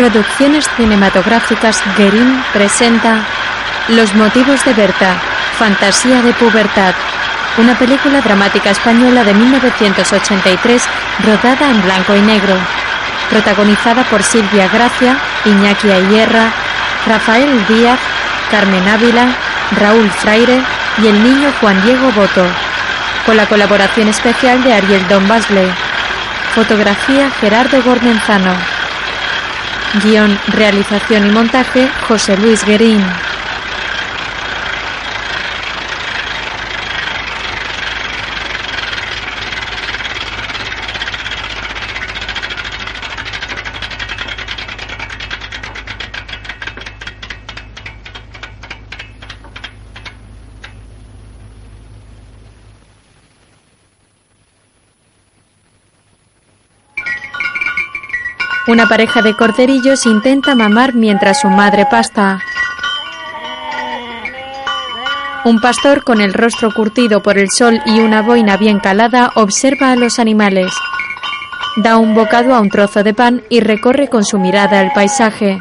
Producciones Cinematográficas Guerín presenta Los motivos de Berta, Fantasía de Pubertad, una película dramática española de 1983 rodada en blanco y negro, protagonizada por Silvia Gracia, Iñaki Ayerra, Rafael Díaz, Carmen Ávila, Raúl Fraire y el niño Juan Diego Boto, con la colaboración especial de Ariel Don Basley. Fotografía Gerardo Gormenzano. Guión, realización y montaje José Luis Guerín. Una pareja de corderillos intenta mamar mientras su madre pasta. Un pastor con el rostro curtido por el sol y una boina bien calada observa a los animales. Da un bocado a un trozo de pan y recorre con su mirada el paisaje.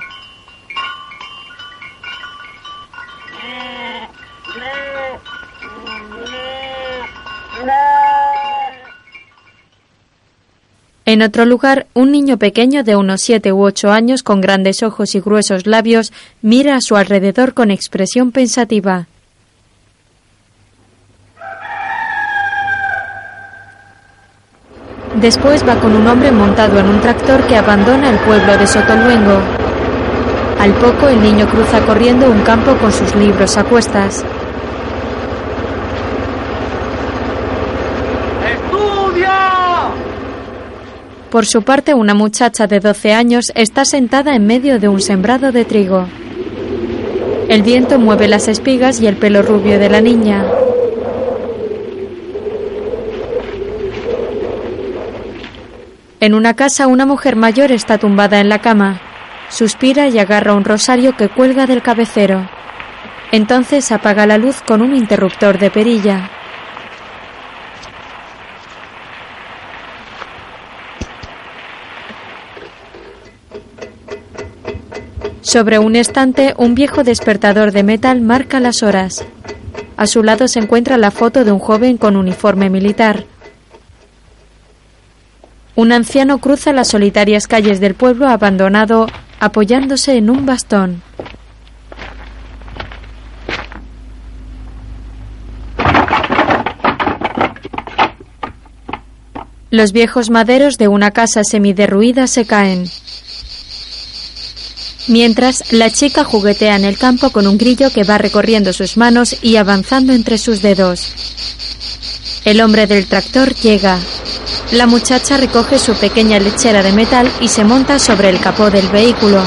En otro lugar, un niño pequeño de unos siete u ocho años con grandes ojos y gruesos labios mira a su alrededor con expresión pensativa. Después va con un hombre montado en un tractor que abandona el pueblo de Sotoluengo. Al poco el niño cruza corriendo un campo con sus libros a cuestas. Por su parte, una muchacha de 12 años está sentada en medio de un sembrado de trigo. El viento mueve las espigas y el pelo rubio de la niña. En una casa, una mujer mayor está tumbada en la cama. Suspira y agarra un rosario que cuelga del cabecero. Entonces apaga la luz con un interruptor de perilla. Sobre un estante, un viejo despertador de metal marca las horas. A su lado se encuentra la foto de un joven con uniforme militar. Un anciano cruza las solitarias calles del pueblo abandonado apoyándose en un bastón. Los viejos maderos de una casa semiderruida se caen. Mientras, la chica juguetea en el campo con un grillo que va recorriendo sus manos y avanzando entre sus dedos. El hombre del tractor llega. La muchacha recoge su pequeña lechera de metal y se monta sobre el capó del vehículo.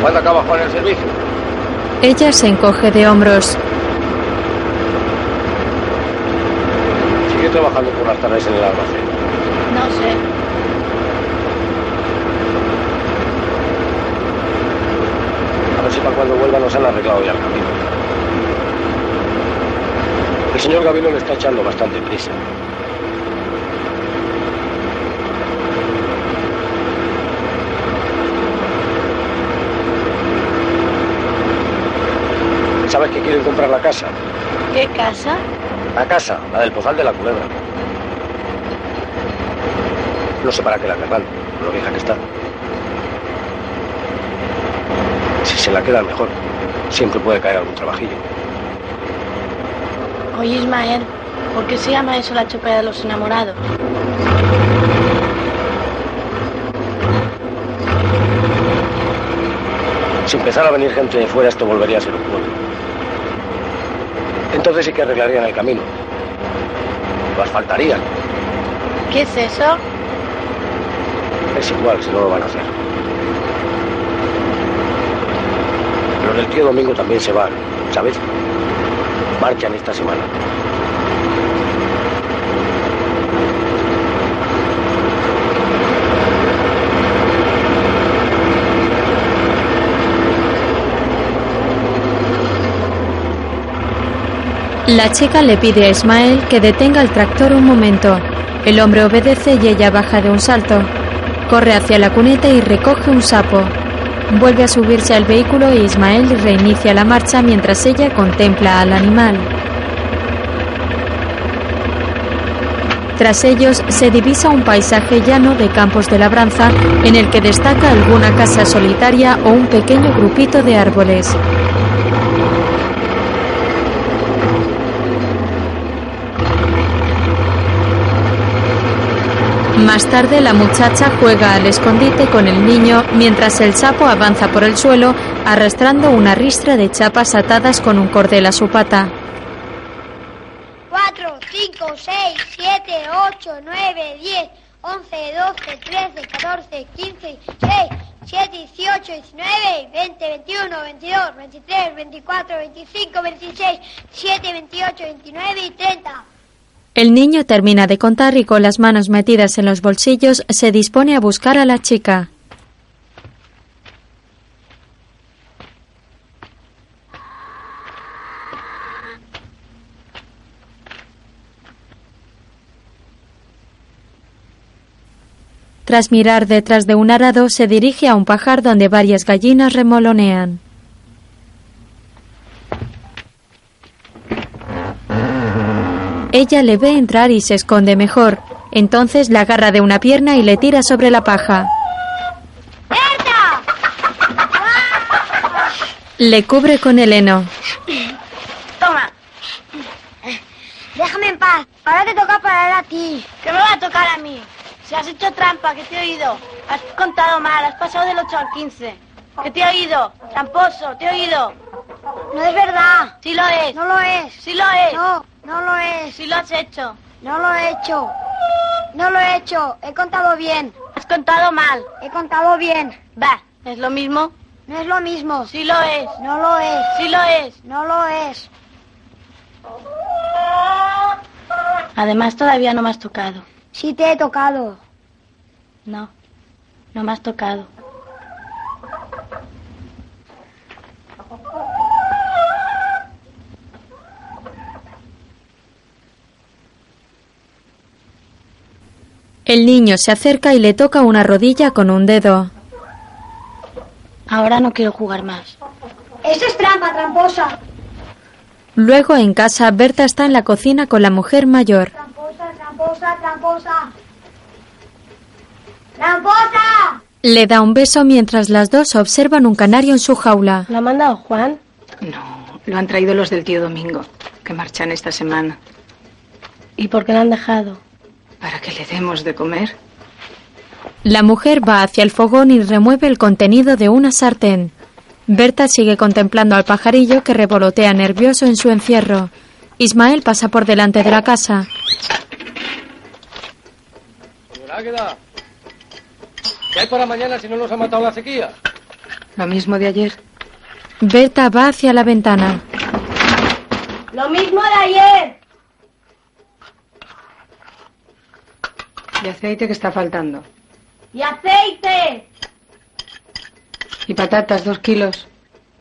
¿Cuándo acabas con el servicio? Ella se encoge de hombros. Sigue trabajando las tardes en el almacén. No sé. A ver si para cuando vuelva nos han arreglado ya el camino. El señor Gavino le está echando bastante prisa. ¿Sabes que quieren comprar la casa? ¿Qué casa? La casa, la del Pozal de la Culebra. No sé para qué la querrán, lo vieja que está. Si se la quedan mejor, siempre puede caer algún trabajillo. Oye, Ismael, ¿por qué se llama eso la chopera de los enamorados? Si empezara a venir gente de fuera, esto volvería a ser un pueblo. Entonces sí que arreglarían el camino. Lo asfaltarían. ¿Qué es eso? Igual si no lo van a hacer. Pero el tío Domingo también se va, ¿sabes? Marchan esta semana. La chica le pide a Ismael que detenga el tractor un momento. El hombre obedece y ella baja de un salto. Corre hacia la cuneta y recoge un sapo. Vuelve a subirse al vehículo e Ismael reinicia la marcha mientras ella contempla al animal. Tras ellos se divisa un paisaje llano de campos de labranza en el que destaca alguna casa solitaria o un pequeño grupito de árboles. Más tarde la muchacha juega al escondite con el niño mientras el sapo avanza por el suelo arrastrando una ristra de chapas atadas con un cordel a su pata. 4, 5, 6, 7, 8, 9, 10, 11, 12, 13, 14, 15, 6, 7, 18, 19, 20, 21, 22, 23, 24, 25, 26, 7, 28, 29 y 30. El niño termina de contar y con las manos metidas en los bolsillos se dispone a buscar a la chica. Tras mirar detrás de un arado, se dirige a un pajar donde varias gallinas remolonean. Ella le ve entrar y se esconde mejor. Entonces la agarra de una pierna y le tira sobre la paja. ¡Berta! Le cubre con el heno. Toma, Déjame en paz. Ahora te toca parar a ti. que me va a tocar a mí. Si has hecho trampa, que te he oído. Has contado mal, has pasado del 8 al 15. Que te he oído. Tramposo, te he oído. No es verdad. Sí lo es. No lo es. Sí lo es. No, no lo es. Sí lo has hecho. No lo he hecho. No lo he hecho. He contado bien. Has contado mal. He contado bien. Va, ¿es lo mismo? No es lo mismo. Sí lo es. No lo es. Sí lo es. No lo es. Además, todavía no me has tocado. Sí te he tocado. No, no me has tocado. El niño se acerca y le toca una rodilla con un dedo. Ahora no quiero jugar más. Eso es trampa, tramposa. Luego en casa, Berta está en la cocina con la mujer mayor. Tramposa, tramposa, tramposa. ¡Tramposa! Le da un beso mientras las dos observan un canario en su jaula. ¿Lo ha mandado Juan? No, lo han traído los del tío Domingo, que marchan esta semana. ¿Y por qué lo han dejado? Para que le demos de comer. La mujer va hacia el fogón y remueve el contenido de una sartén. Berta sigue contemplando al pajarillo que revolotea nervioso en su encierro. Ismael pasa por delante de la casa. ¿qué hay para mañana si no nos ha matado la sequía? Lo mismo de ayer. Berta va hacia la ventana. Lo mismo de ayer. Y aceite que está faltando. Y aceite. Y patatas, dos kilos.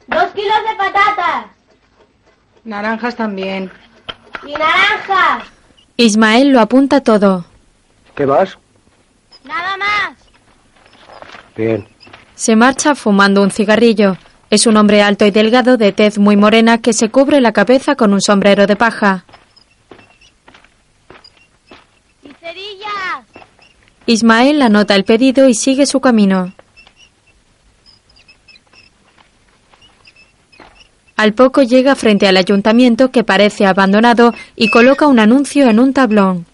Dos kilos de patatas. Naranjas también. Y naranjas. Ismael lo apunta todo. ¿Qué más? Nada más. Bien. Se marcha fumando un cigarrillo. Es un hombre alto y delgado de tez muy morena que se cubre la cabeza con un sombrero de paja. Y cerillas. Ismael anota el pedido y sigue su camino. Al poco llega frente al ayuntamiento que parece abandonado y coloca un anuncio en un tablón.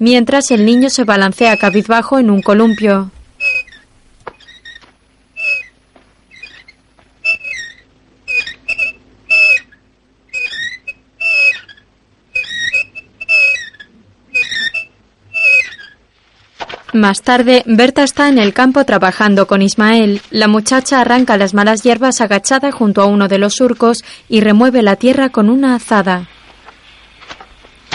Mientras el niño se balancea cabizbajo en un columpio. Más tarde, Berta está en el campo trabajando con Ismael. La muchacha arranca las malas hierbas agachada junto a uno de los surcos y remueve la tierra con una azada.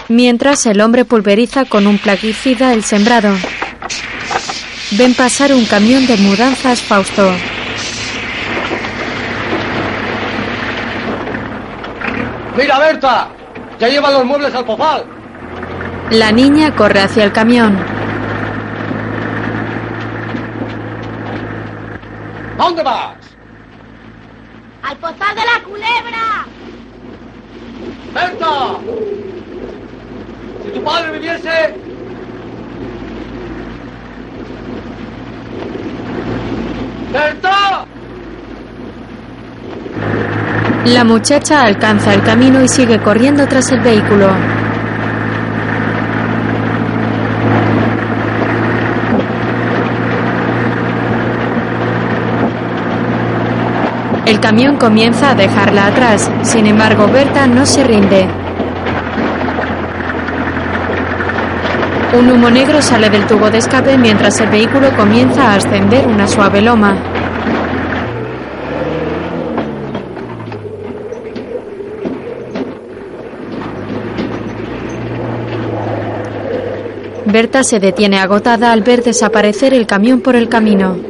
Mientras el hombre pulveriza con un plaguicida el sembrado. Ven pasar un camión de mudanzas Fausto. ¡Mira, Berta! Ya llevan los muebles al pozal. La niña corre hacia el camión. ¿A dónde vas? ¡Al pozal de la culebra! ¡Berta! Si tu padre viviese... ¡Berta! La muchacha alcanza el camino y sigue corriendo tras el vehículo. El camión comienza a dejarla atrás, sin embargo Berta no se rinde. Un humo negro sale del tubo de escape mientras el vehículo comienza a ascender una suave loma. Berta se detiene agotada al ver desaparecer el camión por el camino.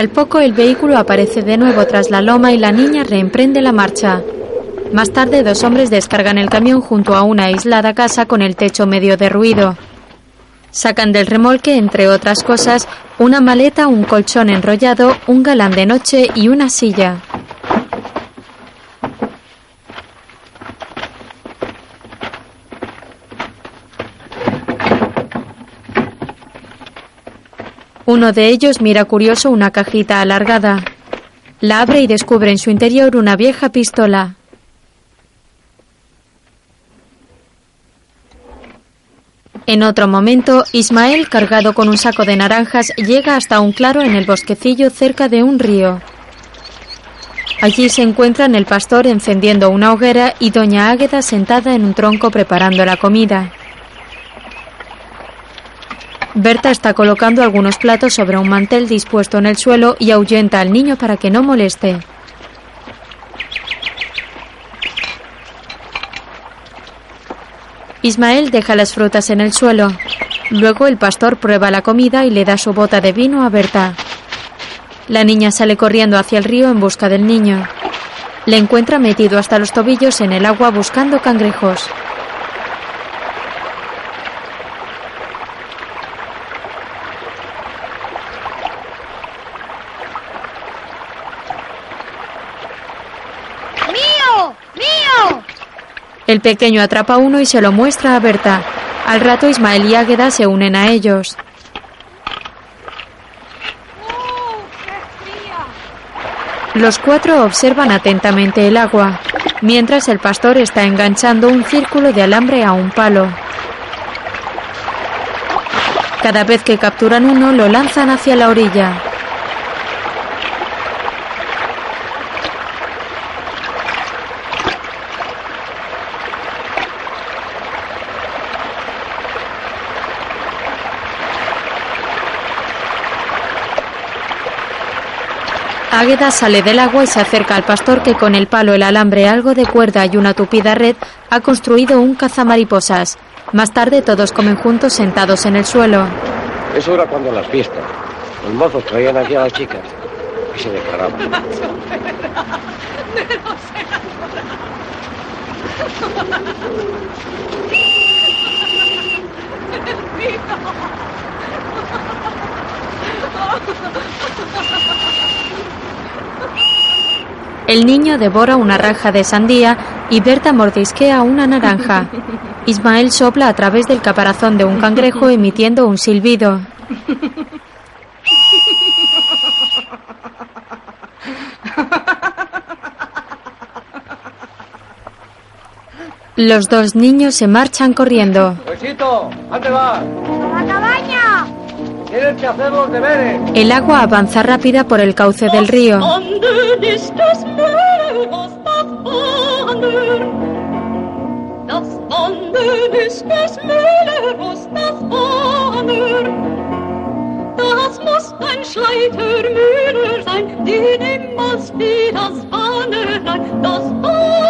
Al poco el vehículo aparece de nuevo tras la loma y la niña reemprende la marcha. Más tarde dos hombres descargan el camión junto a una aislada casa con el techo medio derruido. Sacan del remolque, entre otras cosas, una maleta, un colchón enrollado, un galán de noche y una silla. Uno de ellos mira curioso una cajita alargada. La abre y descubre en su interior una vieja pistola. En otro momento, Ismael, cargado con un saco de naranjas, llega hasta un claro en el bosquecillo cerca de un río. Allí se encuentran el pastor encendiendo una hoguera y doña Águeda sentada en un tronco preparando la comida. Berta está colocando algunos platos sobre un mantel dispuesto en el suelo y ahuyenta al niño para que no moleste. Ismael deja las frutas en el suelo. Luego el pastor prueba la comida y le da su bota de vino a Berta. La niña sale corriendo hacia el río en busca del niño. Le encuentra metido hasta los tobillos en el agua buscando cangrejos. El pequeño atrapa uno y se lo muestra a Berta. Al rato Ismael y Águeda se unen a ellos. Los cuatro observan atentamente el agua, mientras el pastor está enganchando un círculo de alambre a un palo. Cada vez que capturan uno, lo lanzan hacia la orilla. Águeda sale del agua y se acerca al pastor que con el palo, el alambre, algo de cuerda y una tupida red ha construido un cazamariposas. Más tarde todos comen juntos sentados en el suelo. Eso era cuando las fiestas. Los mozos traían aquí a las chicas y se declaraban. El niño devora una raja de sandía y Berta mordisquea una naranja. Ismael sopla a través del caparazón de un cangrejo emitiendo un silbido. Los dos niños se marchan corriendo. Luisito, ¿dónde vas? ¡A la cabaña! Tienes que hacer los deberes. El agua avanza rápida por el cauce del río. Wandern ist des Meeres das Wandern. Das muss ein Schleitermüller sein, die niemals wie das Wandern, das Wandern,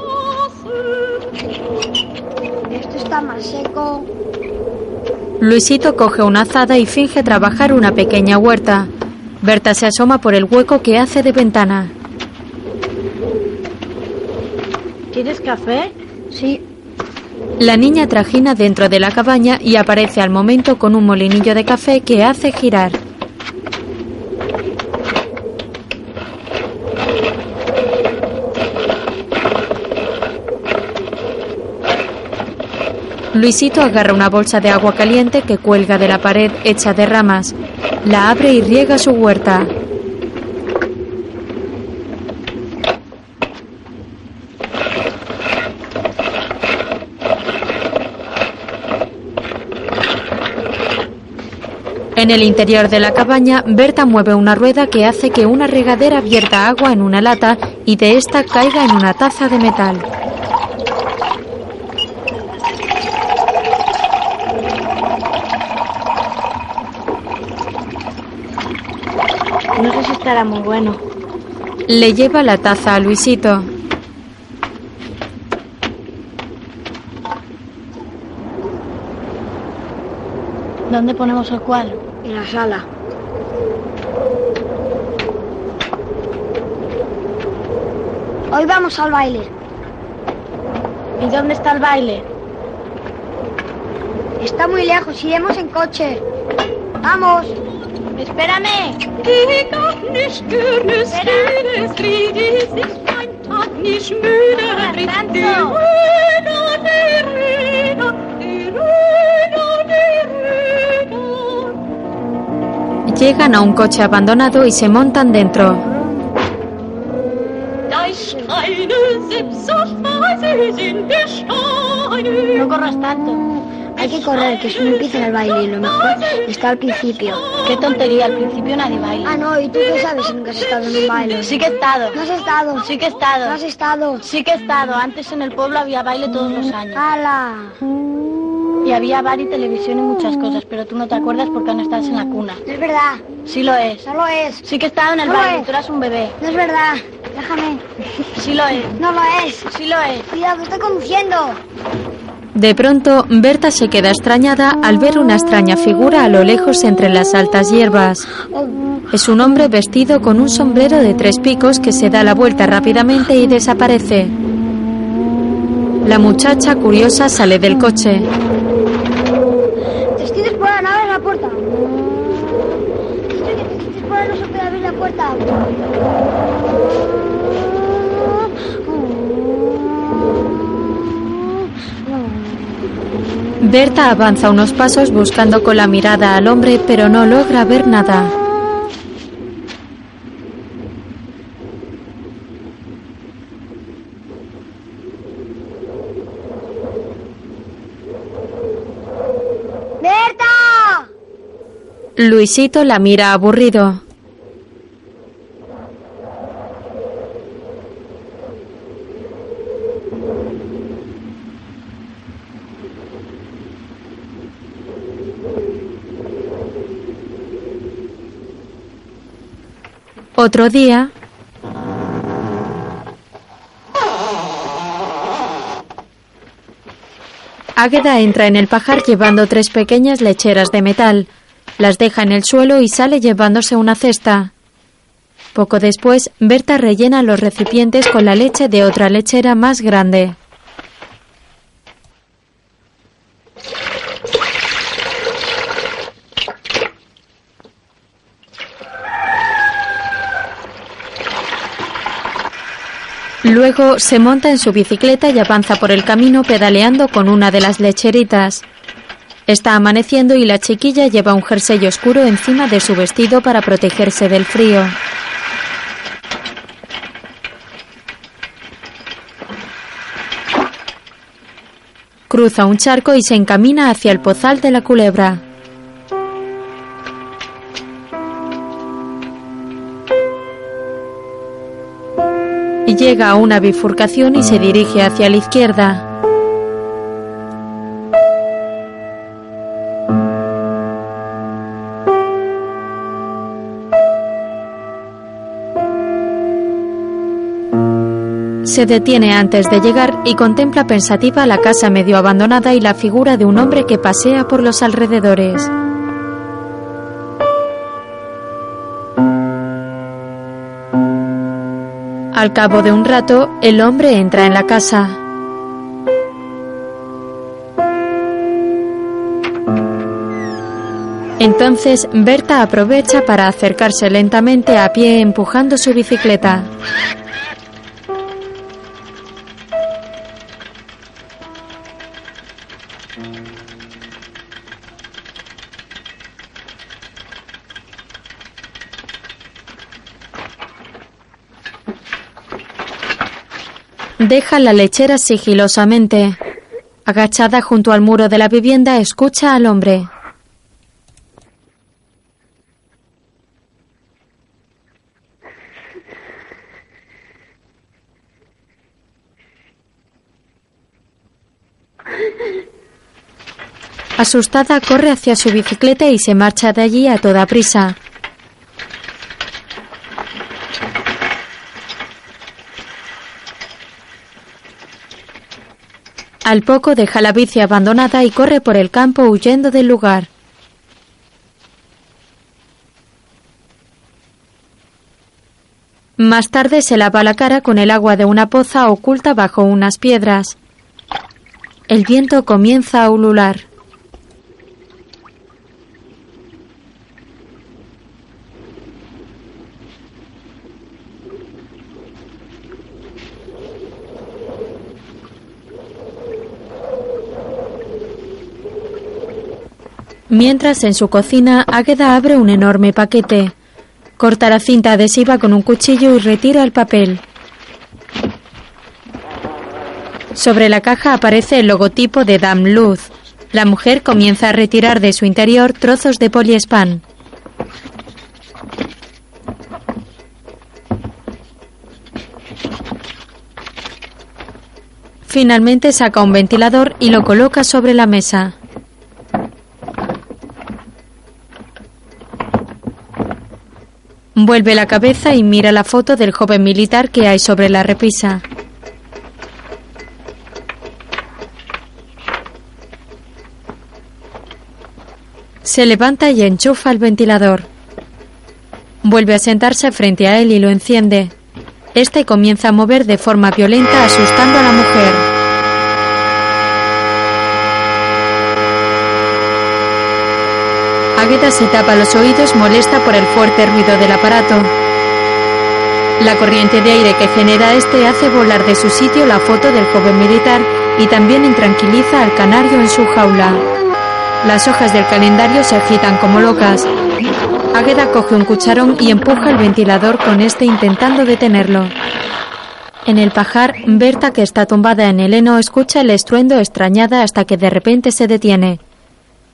Esto está más seco. Luisito coge una azada y finge trabajar una pequeña huerta. Berta se asoma por el hueco que hace de ventana. ¿Quieres café? Sí. La niña trajina dentro de la cabaña y aparece al momento con un molinillo de café que hace girar. Luisito agarra una bolsa de agua caliente que cuelga de la pared hecha de ramas. La abre y riega su huerta. En el interior de la cabaña, Berta mueve una rueda que hace que una regadera vierta agua en una lata y de esta caiga en una taza de metal. No sé si estará muy bueno. Le lleva la taza a Luisito. ¿Dónde ponemos el cuadro? En la sala. Hoy vamos al baile. ¿Y dónde está el baile? Está muy lejos, iremos en coche. Vamos. Espérame. Die nicht Lied ist mein Tag nicht müde. Tanto. Llegan a un coche abandonado y se montan dentro. No corras tanto. Hay que correr, que eso no empieza en el baile y lo mejor está al principio. Qué tontería, al principio nadie baila. Ah, no, ¿y tú qué sabes si nunca has estado en un baile? Sí que he estado. No has estado. Sí que he No estado. has estado. Sí que he estado. Antes en el pueblo había baile todos los años. ¡Hala! Y había bar y televisión y muchas cosas, pero tú no te acuerdas porque no estás en la cuna. No es verdad. Sí lo es. No lo es. Sí que he estado en el No baile, es. tú eras un bebé. No es verdad. Déjame. Sí lo es. No lo es. Sí lo es. Cuidado, estoy conduciendo. De pronto, Berta se queda extrañada al ver una extraña figura a lo lejos entre las altas hierbas. Es un hombre vestido con un sombrero de tres picos que se da la vuelta rápidamente y desaparece. La muchacha curiosa sale del coche. Testigos por la nave en la puerta. Testigos por no se puede abrir la puerta. Berta avanza unos pasos buscando con la mirada al hombre, pero no logra ver nada. ¡Berta! Luisito la mira aburrido. Otro día, Águeda entra en el pajar llevando tres pequeñas lecheras de metal. Las deja en el suelo y sale llevándose una cesta. Poco después, Berta rellena los recipientes con la leche de otra lechera más grande. Luego se monta en su bicicleta y avanza por el camino pedaleando con una de las lecheritas. Está amaneciendo y la chiquilla lleva un jersey oscuro encima de su vestido para protegerse del frío. Cruza un charco y se encamina hacia el pozal de la culebra. Llega a una bifurcación y se dirige hacia la izquierda. Se detiene antes de llegar y contempla pensativa la casa medio abandonada y la figura de un hombre que pasea por los alrededores. Al cabo de un rato, el hombre entra en la casa. Entonces Berta aprovecha para acercarse lentamente a pie empujando su bicicleta. Deja la lechera sigilosamente. Agachada junto al muro de la vivienda, escucha al hombre. Asustada, corre hacia su bicicleta y se marcha de allí a toda prisa. Al poco deja la bici abandonada y corre por el campo huyendo del lugar. Más tarde se lava la cara con el agua de una poza oculta bajo unas piedras. El viento comienza a ulular. Mientras en su cocina, Águeda abre un enorme paquete. Corta la cinta adhesiva con un cuchillo y retira el papel. Sobre la caja aparece el logotipo de Dam Luz. La mujer comienza a retirar de su interior trozos de poliespan. Finalmente saca un ventilador y lo coloca sobre la mesa. Vuelve la cabeza y mira la foto del joven militar que hay sobre la repisa. Se levanta y enchufa el ventilador. Vuelve a sentarse frente a él y lo enciende. Este comienza a mover de forma violenta asustando a la mujer. Águeda se tapa los oídos molesta por el fuerte ruido del aparato. La corriente de aire que genera este hace volar de su sitio la foto del joven militar y también intranquiliza al canario en su jaula. Las hojas del calendario se agitan como locas. Águeda coge un cucharón y empuja el ventilador con este intentando detenerlo. En el pajar, Berta, que está tumbada en el heno, escucha el estruendo extrañada hasta que de repente se detiene.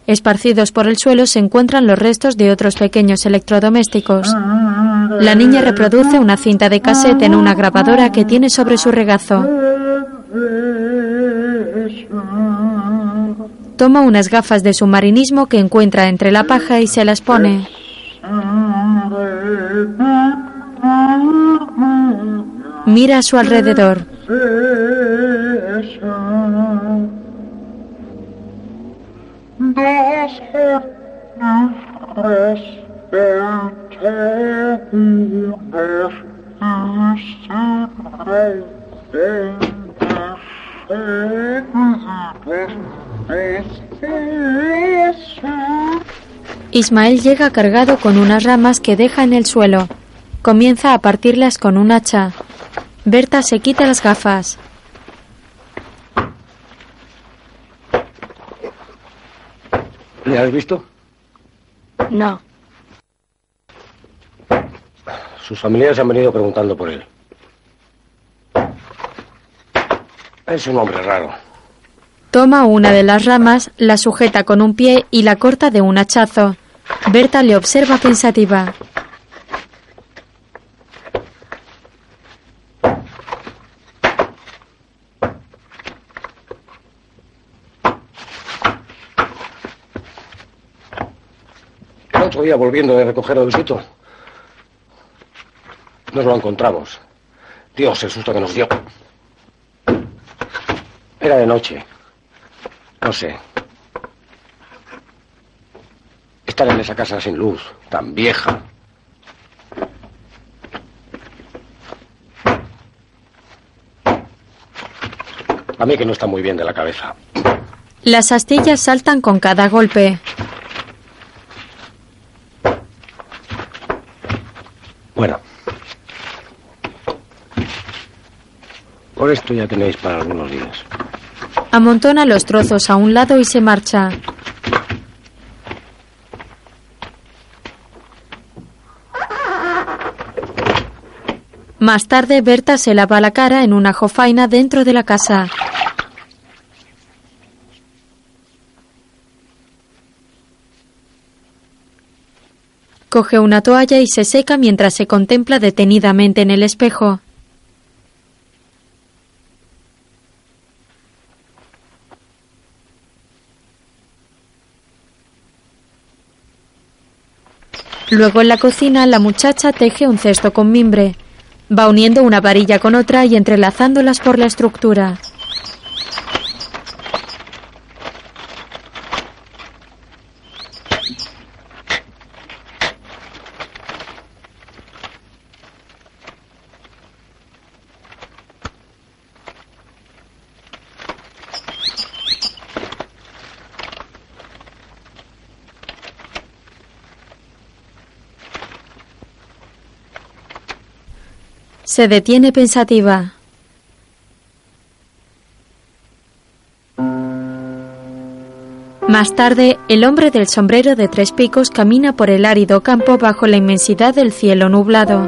Esparcidos por el suelo se encuentran los restos de otros pequeños electrodomésticos. La niña reproduce una cinta de cassette en una grabadora que tiene sobre su regazo. Toma unas gafas de submarinismo que encuentra entre la paja y se las pone. Mira a su alrededor. Ismael llega cargado con unas ramas que deja en el suelo. Comienza a partirlas con un hacha. Berta se quita las gafas. ¿Le has visto? No. Sus familiares han venido preguntando por él. Es un hombre raro. Toma una de las ramas, la sujeta con un pie y la corta de un hachazo. Berta le observa pensativa. Otro volviendo de recoger el sitio, nos lo encontramos. Dios, el susto que nos dio. Era de noche. No sé. Estar en esa casa sin luz, tan vieja. A mí que no está muy bien de la cabeza. Las astillas saltan con cada golpe. Bueno. Por esto ya tenéis para algunos días. Amontona los trozos a un lado y se marcha. Más tarde, Berta se lava la cara en una jofaina dentro de la casa. Coge una toalla y se seca mientras se contempla detenidamente en el espejo. Luego en la cocina la muchacha teje un cesto con mimbre. Va uniendo una varilla con otra y entrelazándolas por la estructura. Se detiene pensativa. Más tarde, el hombre del sombrero de tres picos camina por el árido campo bajo la inmensidad del cielo nublado.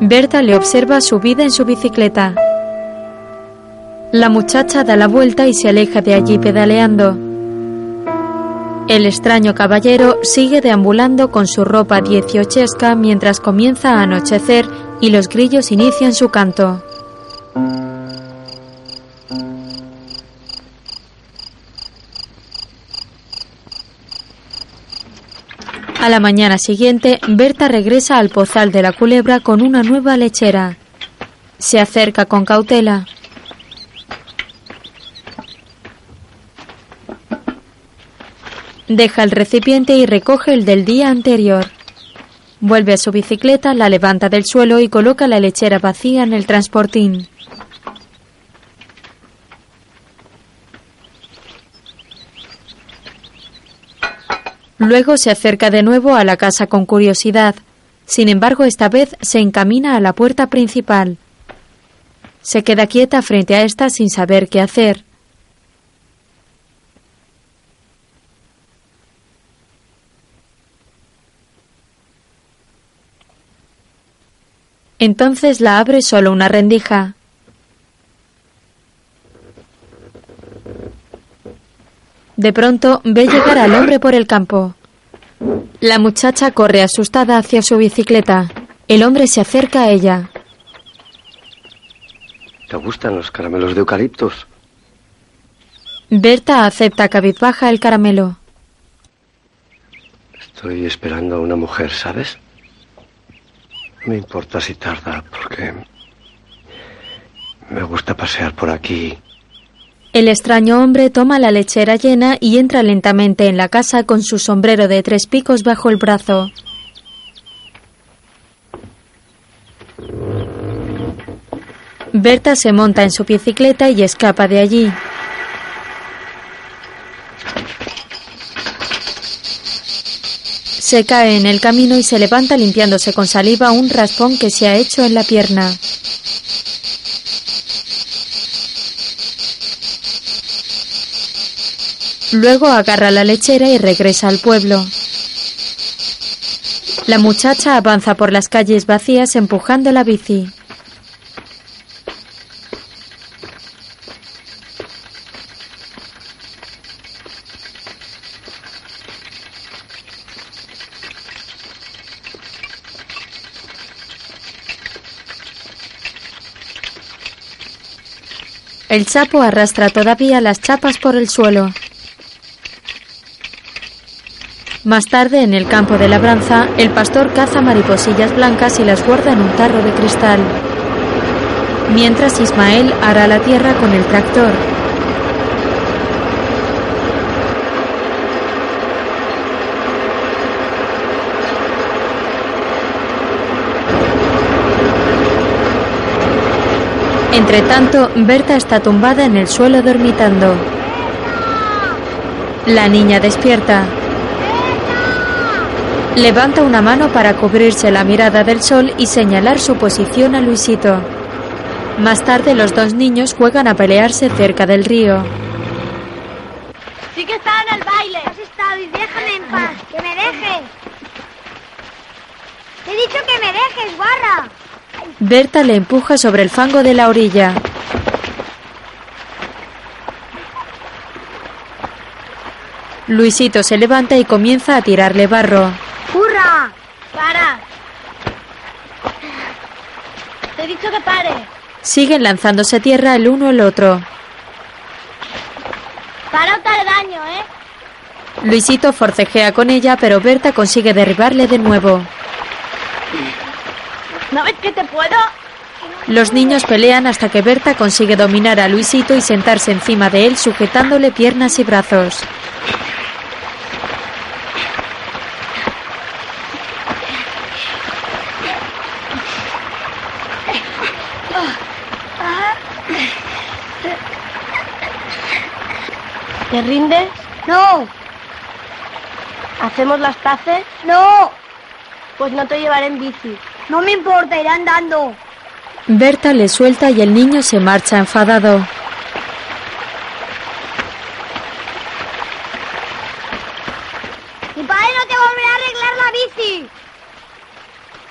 Berta le observa subida en su bicicleta. La muchacha da la vuelta y se aleja de allí pedaleando. El extraño caballero sigue deambulando con su ropa dieciochesca mientras comienza a anochecer y los grillos inician su canto. A la mañana siguiente, Berta regresa al pozal de la culebra con una nueva lechera. Se acerca con cautela. Deja el recipiente y recoge el del día anterior. Vuelve a su bicicleta, la levanta del suelo y coloca la lechera vacía en el transportín. Luego se acerca de nuevo a la casa con curiosidad. Sin embargo, esta vez se encamina a la puerta principal. Se queda quieta frente a esta sin saber qué hacer. Entonces la abre solo una rendija. De pronto ve llegar al hombre por el campo. La muchacha corre asustada hacia su bicicleta. El hombre se acerca a ella. ¿Te gustan los caramelos de eucaliptos? Berta acepta cabizbaja el caramelo. Estoy esperando a una mujer, ¿sabes? No importa si tarda, porque me gusta pasear por aquí. El extraño hombre toma la lechera llena y entra lentamente en la casa con su sombrero de tres picos bajo el brazo. Berta se monta en su bicicleta y escapa de allí. Se cae en el camino y se levanta limpiándose con saliva un raspón que se ha hecho en la pierna. Luego agarra la lechera y regresa al pueblo. La muchacha avanza por las calles vacías empujando la bici. El sapo arrastra todavía las chapas por el suelo. Más tarde, en el campo de labranza, el pastor caza mariposillas blancas y las guarda en un tarro de cristal. Mientras Ismael hará la tierra con el tractor. Entre tanto, Berta está tumbada en el suelo dormitando. La niña despierta. Levanta una mano para cubrirse la mirada del sol y señalar su posición a Luisito. Más tarde los dos niños juegan a pelearse cerca del río. Sí que está en el baile. Has estado y déjame en paz. Que me dejes. Te he dicho que me dejes, guarra. Berta le empuja sobre el fango de la orilla. Luisito se levanta y comienza a tirarle barro. ¡Hurra! Para. Te he dicho que pare. Siguen lanzándose tierra el uno el otro. Para o daño, ¿eh? Luisito forcejea con ella, pero Berta consigue derribarle de nuevo. ¿No ves que te puedo? Los niños pelean hasta que Berta consigue dominar a Luisito y sentarse encima de él sujetándole piernas y brazos. ¿Te rindes? No, ¿Hacemos las paces? no, Pues no te llevaré en bici. No me importa, iré andando. Berta le suelta y el niño se marcha enfadado. Mi padre no te volverá a arreglar la bici.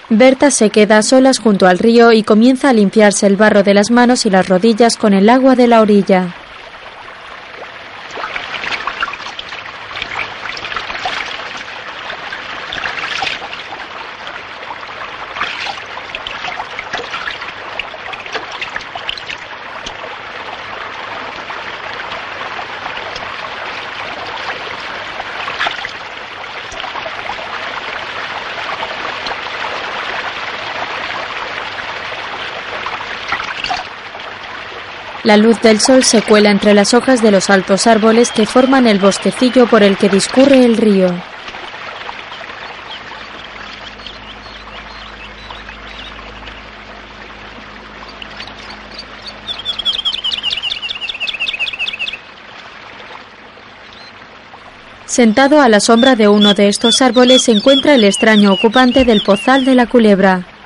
Berta se queda a solas junto al río y comienza a limpiarse el barro de las manos y las rodillas con el agua de la orilla. La luz del sol se cuela entre las hojas de los altos árboles que forman el bosquecillo por el que discurre el río. Sentado a la sombra de uno de estos árboles se encuentra el extraño ocupante del pozal de la culebra.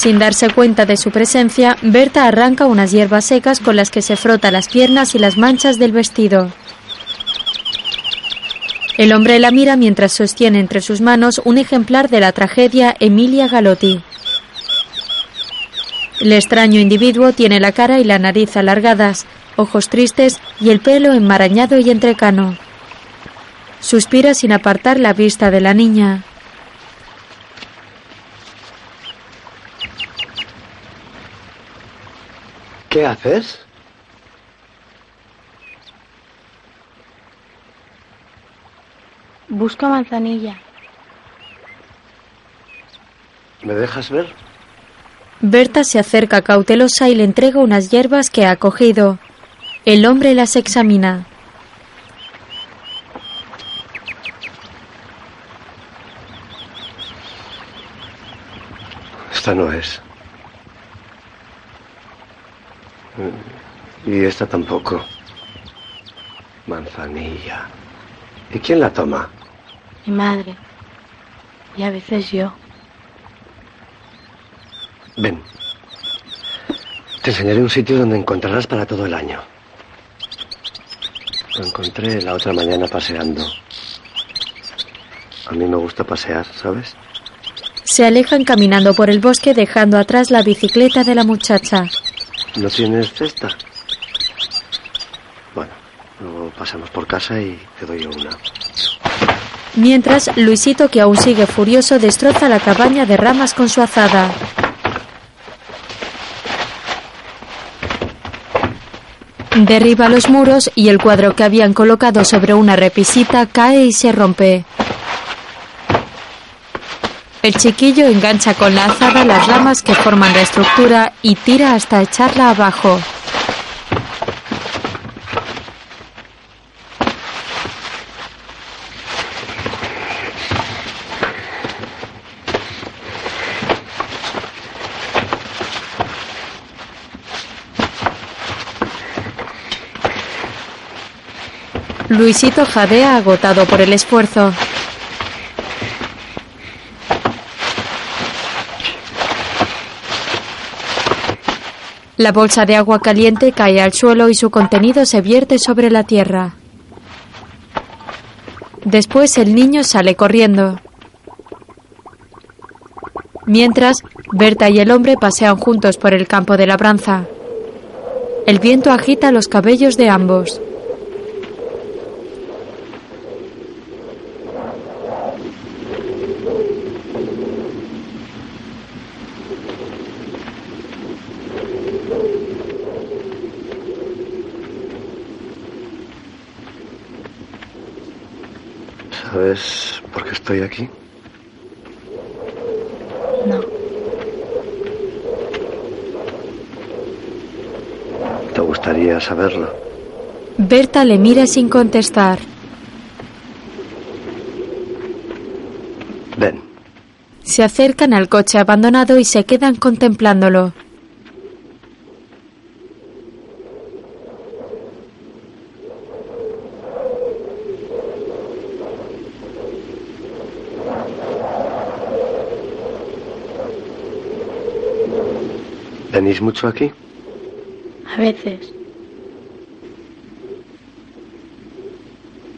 Sin darse cuenta de su presencia, Berta arranca unas hierbas secas con las que se frota las piernas y las manchas del vestido. El hombre la mira mientras sostiene entre sus manos un ejemplar de la tragedia Emilia Galotti. El extraño individuo tiene la cara y la nariz alargadas, ojos tristes y el pelo enmarañado y entrecano. Suspira sin apartar la vista de la niña. ¿Qué haces? Busco manzanilla. ¿Me dejas ver? Berta se acerca cautelosa y le entrega unas hierbas que ha cogido. El hombre las examina. Esta no es. Y esta tampoco. Manzanilla. ¿Y quién la toma? Mi madre. Y a veces yo. Ven, Te enseñaré un sitio donde encontrarás para todo el año. Lo encontré la otra mañana paseando. A mí me gusta pasear, ¿sabes? Se alejan caminando por el bosque dejando atrás la bicicleta de la muchacha. ¿No tienes cesta? Bueno, luego pasamos por casa y te doy una. Mientras, Luisito, que aún sigue furioso, destroza la cabaña de ramas con su azada. Derriba los muros y el cuadro que habían colocado sobre una repisita cae y se rompe. El chiquillo engancha con la azada las ramas que forman la estructura y tira hasta echarla abajo. Luisito jadea agotado por el esfuerzo. La bolsa de agua caliente cae al suelo y su contenido se vierte sobre la tierra. Después el niño sale corriendo. Mientras, Berta y el hombre pasean juntos por el campo de labranza. El viento agita los cabellos de ambos. ¿Sabes por qué estoy aquí? No. ¿Te gustaría saberlo? Berta le mira sin contestar. Ven, Se acercan al coche abandonado y se quedan contemplándolo. ¿Venís mucho aquí? A veces.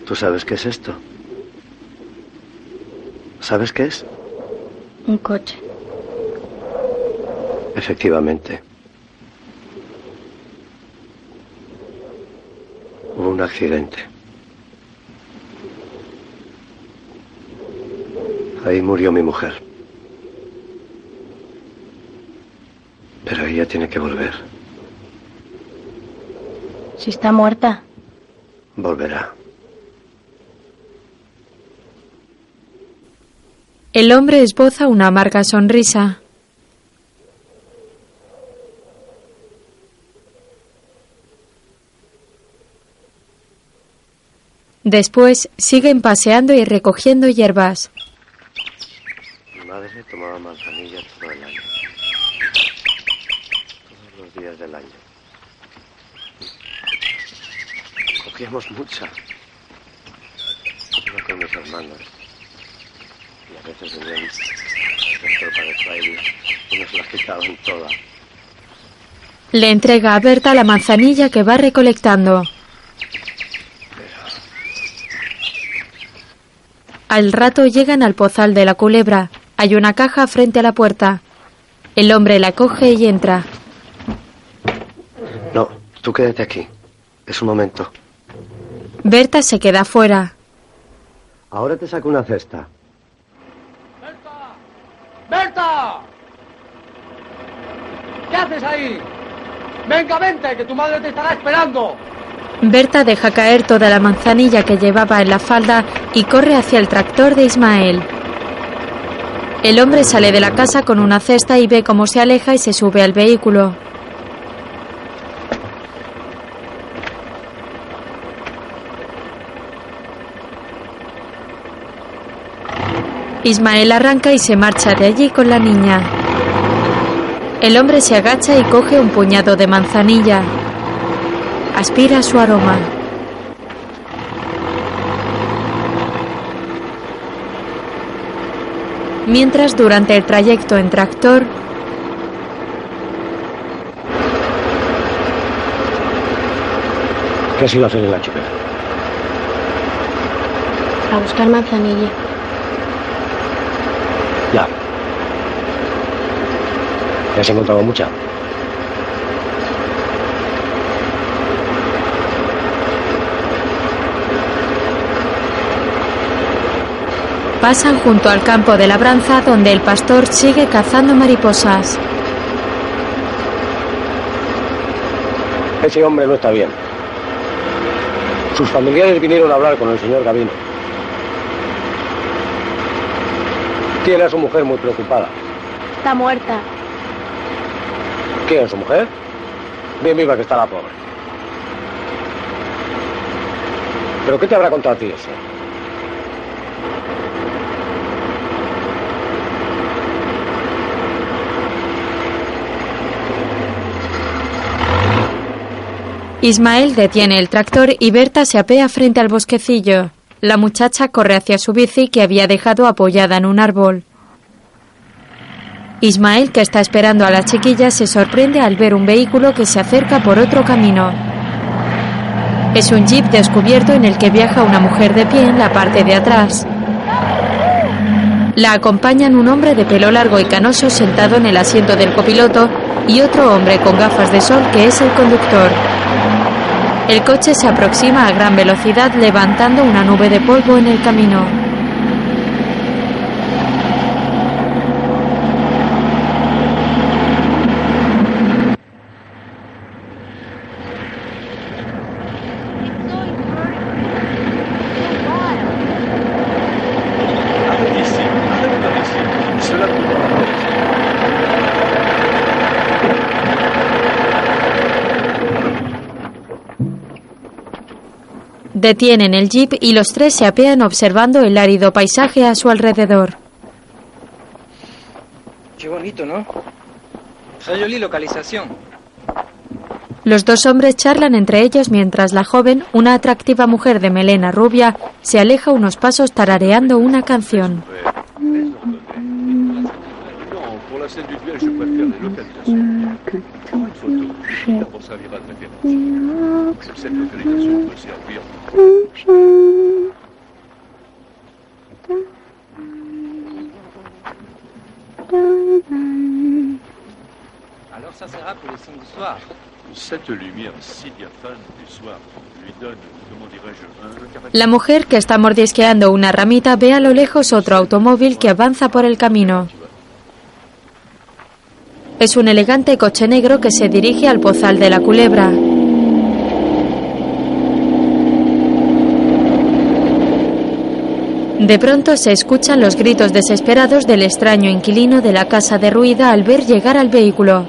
¿Tú sabes qué es esto? ¿Sabes qué es? Un coche. Efectivamente. Hubo un accidente. Ahí murió mi mujer. Pero ella tiene que volver. Si está muerta. Volverá. El hombre esboza una amarga sonrisa. Después siguen paseando y recogiendo hierbas. Mi madre tomaba manzanilla todo el año. Días del año. Cogíamos mucha. Iba con mis hermanos. Y a veces venían las tropas de fraile y nos las quitaban todas. Le entrega a Berta la manzanilla que va recolectando. Al rato llegan al pozal de la culebra. Hay una caja frente a la puerta. El hombre la coge y entra. Tú quédate aquí. Es un momento. Berta se queda fuera. Ahora te saco una cesta. ¡Berta! ¡Berta! ¿Qué haces ahí? Venga, vente, que tu madre te estará esperando. Berta deja caer toda la manzanilla que llevaba en la falda y corre hacia el tractor de Ismael. El hombre sale de la casa con una cesta y ve cómo se aleja y se sube al vehículo. Ismael arranca y se marcha de allí con la niña. El hombre se agacha y coge un puñado de manzanilla. Aspira su aroma. Mientras durante el trayecto en tractor, ¿Qué has ido hacer en la? A buscar manzanilla. Has encontrado mucha? Pasan junto al campo de labranza donde el pastor sigue cazando mariposas. Ese hombre no está bien. Sus familiares vinieron a hablar con el señor Gavino. Tiene a su mujer muy preocupada. Está muerta. ¿Quién su mujer? Bien viva que está la pobre. ¿Pero qué te habrá contado a ti eso? Ismael detiene el tractor y Berta se apea frente al bosquecillo. La muchacha corre hacia su bici que había dejado apoyada en un árbol. Ismael, que está esperando a la chiquilla, se sorprende al ver un vehículo que se acerca por otro camino. Es un jeep descubierto en el que viaja una mujer de pie en la parte de atrás. La acompañan un hombre de pelo largo y canoso sentado en el asiento del copiloto y otro hombre con gafas de sol que es el conductor. El coche se aproxima a gran velocidad levantando una nube de polvo en el camino. Detienen el jeep y los tres se apean observando el árido paisaje a su alrededor. Qué bonito, ¿no? Jolie localización. Los dos hombres charlan entre ellos mientras la joven, una atractiva mujer de melena rubia, se aleja unos pasos tarareando una canción. Alors ça sera pour les du soir. Cette lumière si diaphane du soir lui donne, comment dirais-je. La mujer que está mordisqueando una ramita ve a lo lejos otro automóvil que avanza por el camino. Es un elegante coche negro que se dirige al pozal de la culebra. De pronto se escuchan los gritos desesperados del extraño inquilino de la casa derruida al ver llegar al vehículo.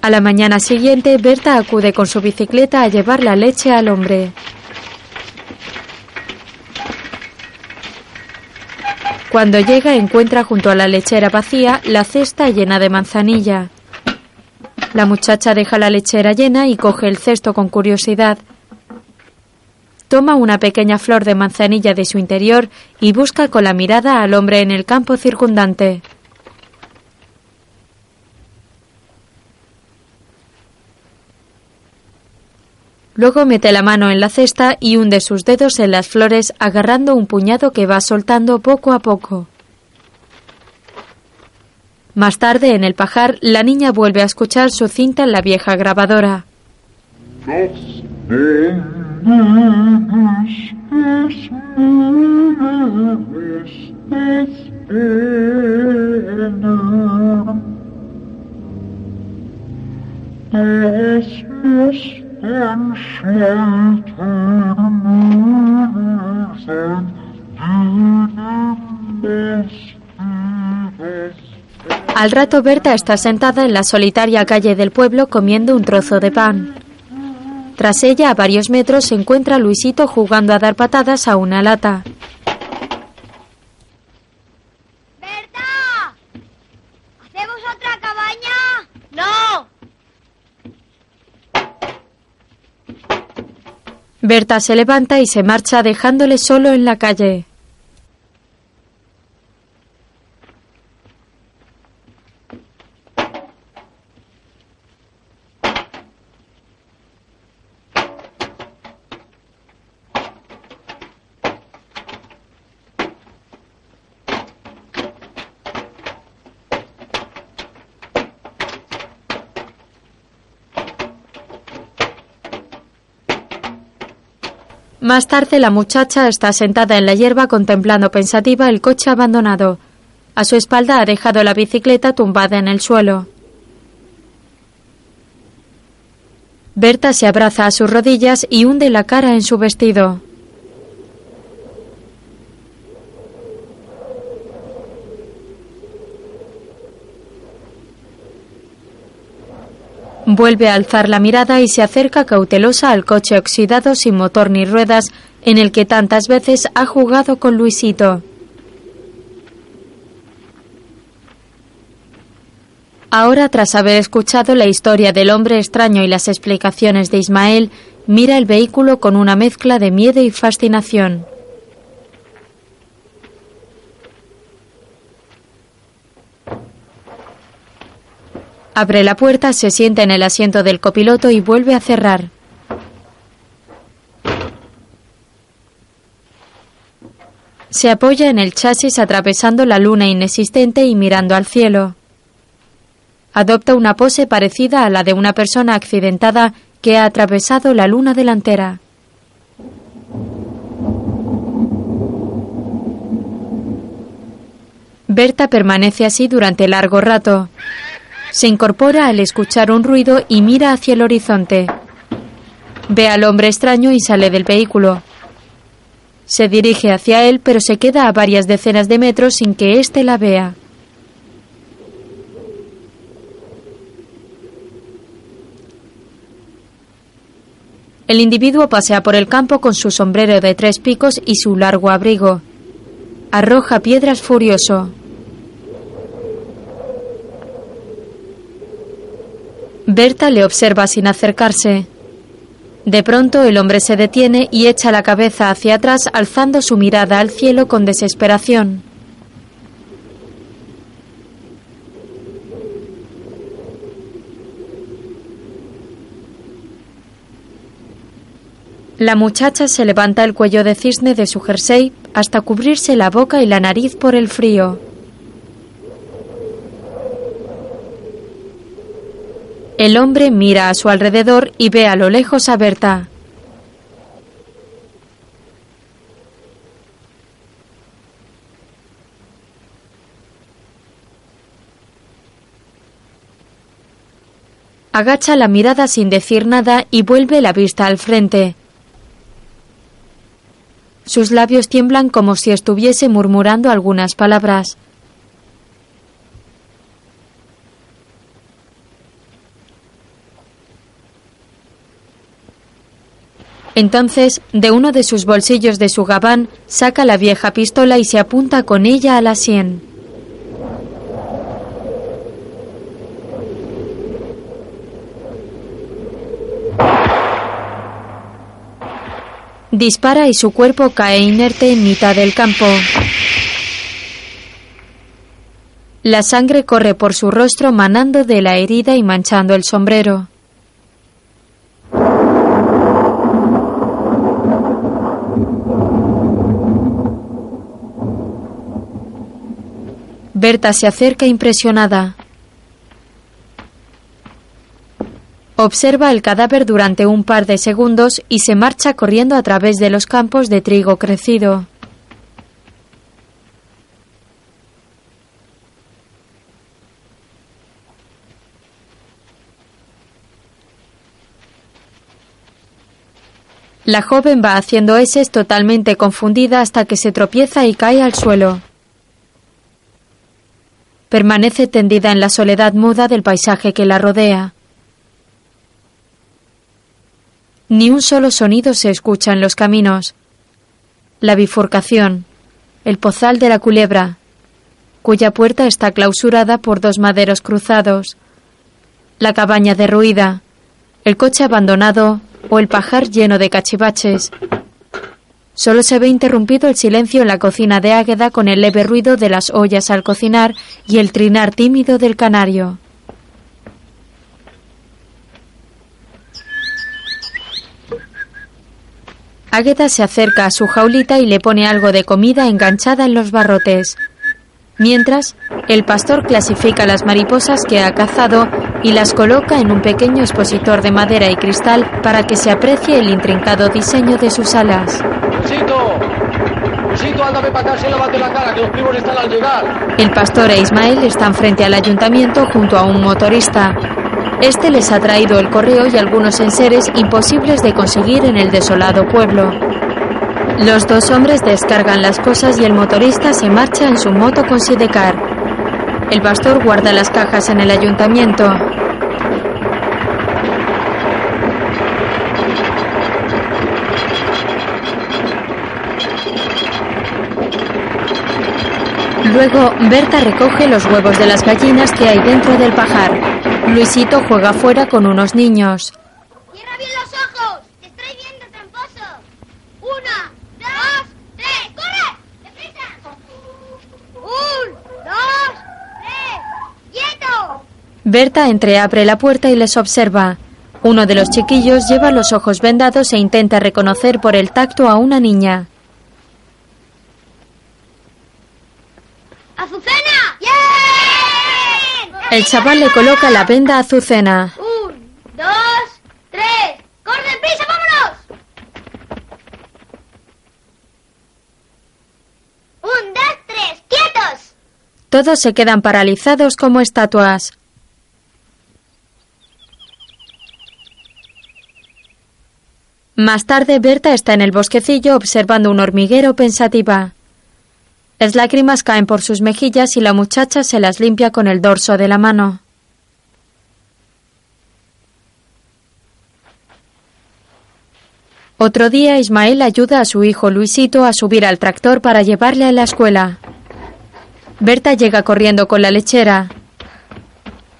A la mañana siguiente, Berta acude con su bicicleta a llevar la leche al hombre. Cuando llega, encuentra junto a la lechera vacía la cesta llena de manzanilla. La muchacha deja la lechera llena y coge el cesto con curiosidad. Toma una pequeña flor de manzanilla de su interior y busca con la mirada al hombre en el campo circundante. Luego mete la mano en la cesta y hunde sus dedos en las flores agarrando un puñado que va soltando poco a poco. Más tarde, en el pajar, la niña vuelve a escuchar su cinta en la vieja grabadora. Al rato Berta está sentada en la solitaria calle del pueblo comiendo un trozo de pan. Tras ella, a varios metros, se encuentra Luisito jugando a dar patadas a una lata. ¡Berta! ¿Hacemos otra cabaña? ¡No! Berta se levanta y se marcha dejándole solo en la calle. Más tarde la muchacha está sentada en la hierba contemplando pensativa el coche abandonado. A su espalda ha dejado la bicicleta tumbada en el suelo. Berta se abraza a sus rodillas y hunde la cara en su vestido. Vuelve a alzar la mirada y se acerca cautelosa al coche oxidado sin motor ni ruedas en el que tantas veces ha jugado con Luisito. Ahora, tras haber escuchado la historia del hombre extraño y las explicaciones de Ismael, mira el vehículo con una mezcla de miedo y fascinación. Abre la puerta, se sienta en el asiento del copiloto y vuelve a cerrar. Se apoya en el chasis atravesando la luna inexistente y mirando al cielo. Adopta una pose parecida a la de una persona accidentada que ha atravesado la luna delantera. Berta permanece así durante largo rato. Se incorpora al escuchar un ruido y mira hacia el horizonte. Ve al hombre extraño y sale del vehículo. Se dirige hacia él, pero se queda a varias decenas de metros sin que éste la vea. El individuo pasea por el campo con su sombrero de tres picos y su largo abrigo. Arroja piedras furioso. Berta le observa sin acercarse. De pronto el hombre se detiene y echa la cabeza hacia atrás alzando su mirada al cielo con desesperación. La muchacha se levanta el cuello de cisne de su jersey hasta cubrirse la boca y la nariz por el frío. El hombre mira a su alrededor y ve a lo lejos a Berta. Agacha la mirada sin decir nada y vuelve la vista al frente. Sus labios tiemblan como si estuviese murmurando algunas palabras. Entonces, de uno de sus bolsillos de su gabán, saca la vieja pistola y se apunta con ella a la sien. Dispara y su cuerpo cae inerte en mitad del campo. La sangre corre por su rostro manando de la herida y manchando el sombrero. Berta se acerca impresionada. Observa el cadáver durante un par de segundos y se marcha corriendo a través de los campos de trigo crecido. La joven va haciendo eses totalmente confundida hasta que se tropieza y cae al suelo. Permanece tendida en la soledad muda del paisaje que la rodea. Ni un solo sonido se escucha en los caminos. La bifurcación, el pozal de la culebra, cuya puerta está clausurada por dos maderos cruzados, la cabaña derruida, el coche abandonado o el pajar lleno de cachivaches. Solo se ve interrumpido el silencio en la cocina de Águeda con el leve ruido de las ollas al cocinar y el trinar tímido del canario. Águeda se acerca a su jaulita y le pone algo de comida enganchada en los barrotes. Mientras, el pastor clasifica las mariposas que ha cazado y las coloca en un pequeño expositor de madera y cristal para que se aprecie el intrincado diseño de sus alas. ¡Luisito! ¡Luisito, ándame para acá, se lávate la cara, que los primos están al llegar! El pastor e Ismael están frente al ayuntamiento junto a un motorista. Este les ha traído el correo y algunos enseres imposibles de conseguir en el desolado pueblo. Los dos hombres descargan las cosas y el motorista se marcha en su moto con sidecar. El pastor guarda las cajas en el ayuntamiento. Luego, Berta recoge los huevos de las gallinas que hay dentro del pajar. Luisito juega fuera con unos niños. ¡Cierra bien los ojos! ¡Te estoy viendo, tramposo! ¡Una, dos, tres! ¡Corre! ¡Deprisa! ¡Un, dos, tres! ¡Quieto! Berta entreabre la puerta y les observa. Uno de los chiquillos lleva los ojos vendados e intenta reconocer por el tacto a una niña. ¡Azucena! ¡Bien! El chaval le coloca la venda a Azucena. Un, dos, tres. ¡Corre, prisa, vámonos! Un, dos, tres. ¡Quietos! Todos se quedan paralizados como estatuas. Más tarde, Berta está en el bosquecillo observando un hormiguero pensativa. Las lágrimas caen por sus mejillas y la muchacha se las limpia con el dorso de la mano. Otro día Ismael ayuda a su hijo Luisito a subir al tractor para llevarle a la escuela. Berta llega corriendo con la lechera.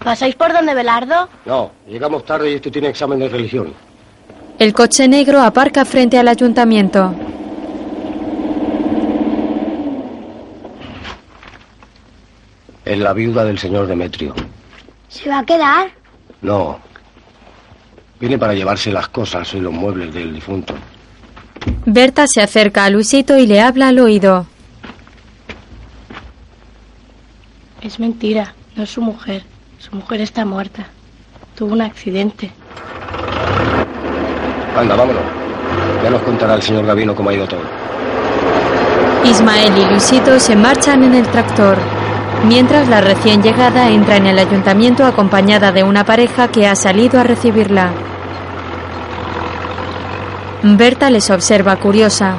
¿Pasáis por donde Belardo? No, llegamos tarde y este tiene examen de religión. El coche negro aparca frente al ayuntamiento. Es la viuda del señor Demetrio. ¿Se va a quedar? No. Viene para llevarse las cosas y los muebles del difunto. Berta se acerca a Luisito y le habla al oído. Es mentira, no es su mujer. Su mujer está muerta. Tuvo un accidente. Anda, vámonos. Ya nos contará el señor Gavino cómo ha ido todo. Ismael y Luisito se marchan en el tractor, mientras la recién llegada entra en el ayuntamiento acompañada de una pareja que ha salido a recibirla. Berta les observa curiosa.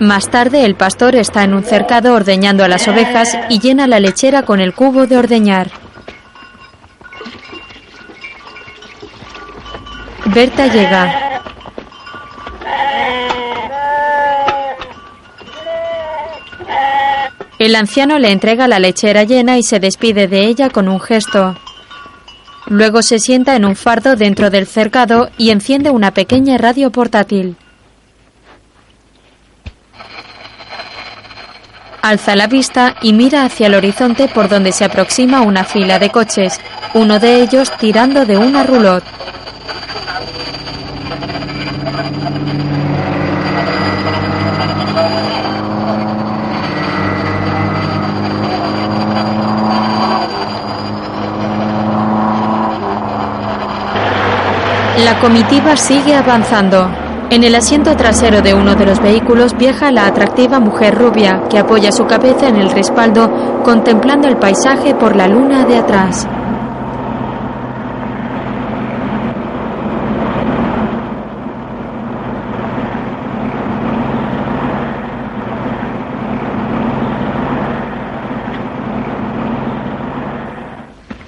Más tarde el pastor está en un cercado ordeñando a las ovejas y llena la lechera con el cubo de ordeñar. Berta llega. El anciano le entrega la lechera llena y se despide de ella con un gesto. Luego se sienta en un fardo dentro del cercado y enciende una pequeña radio portátil. Alza la vista y mira hacia el horizonte por donde se aproxima una fila de coches, uno de ellos tirando de una roulotte. La comitiva sigue avanzando. En el asiento trasero de uno de los vehículos viaja la atractiva mujer rubia que apoya su cabeza en el respaldo contemplando el paisaje por la luna de atrás.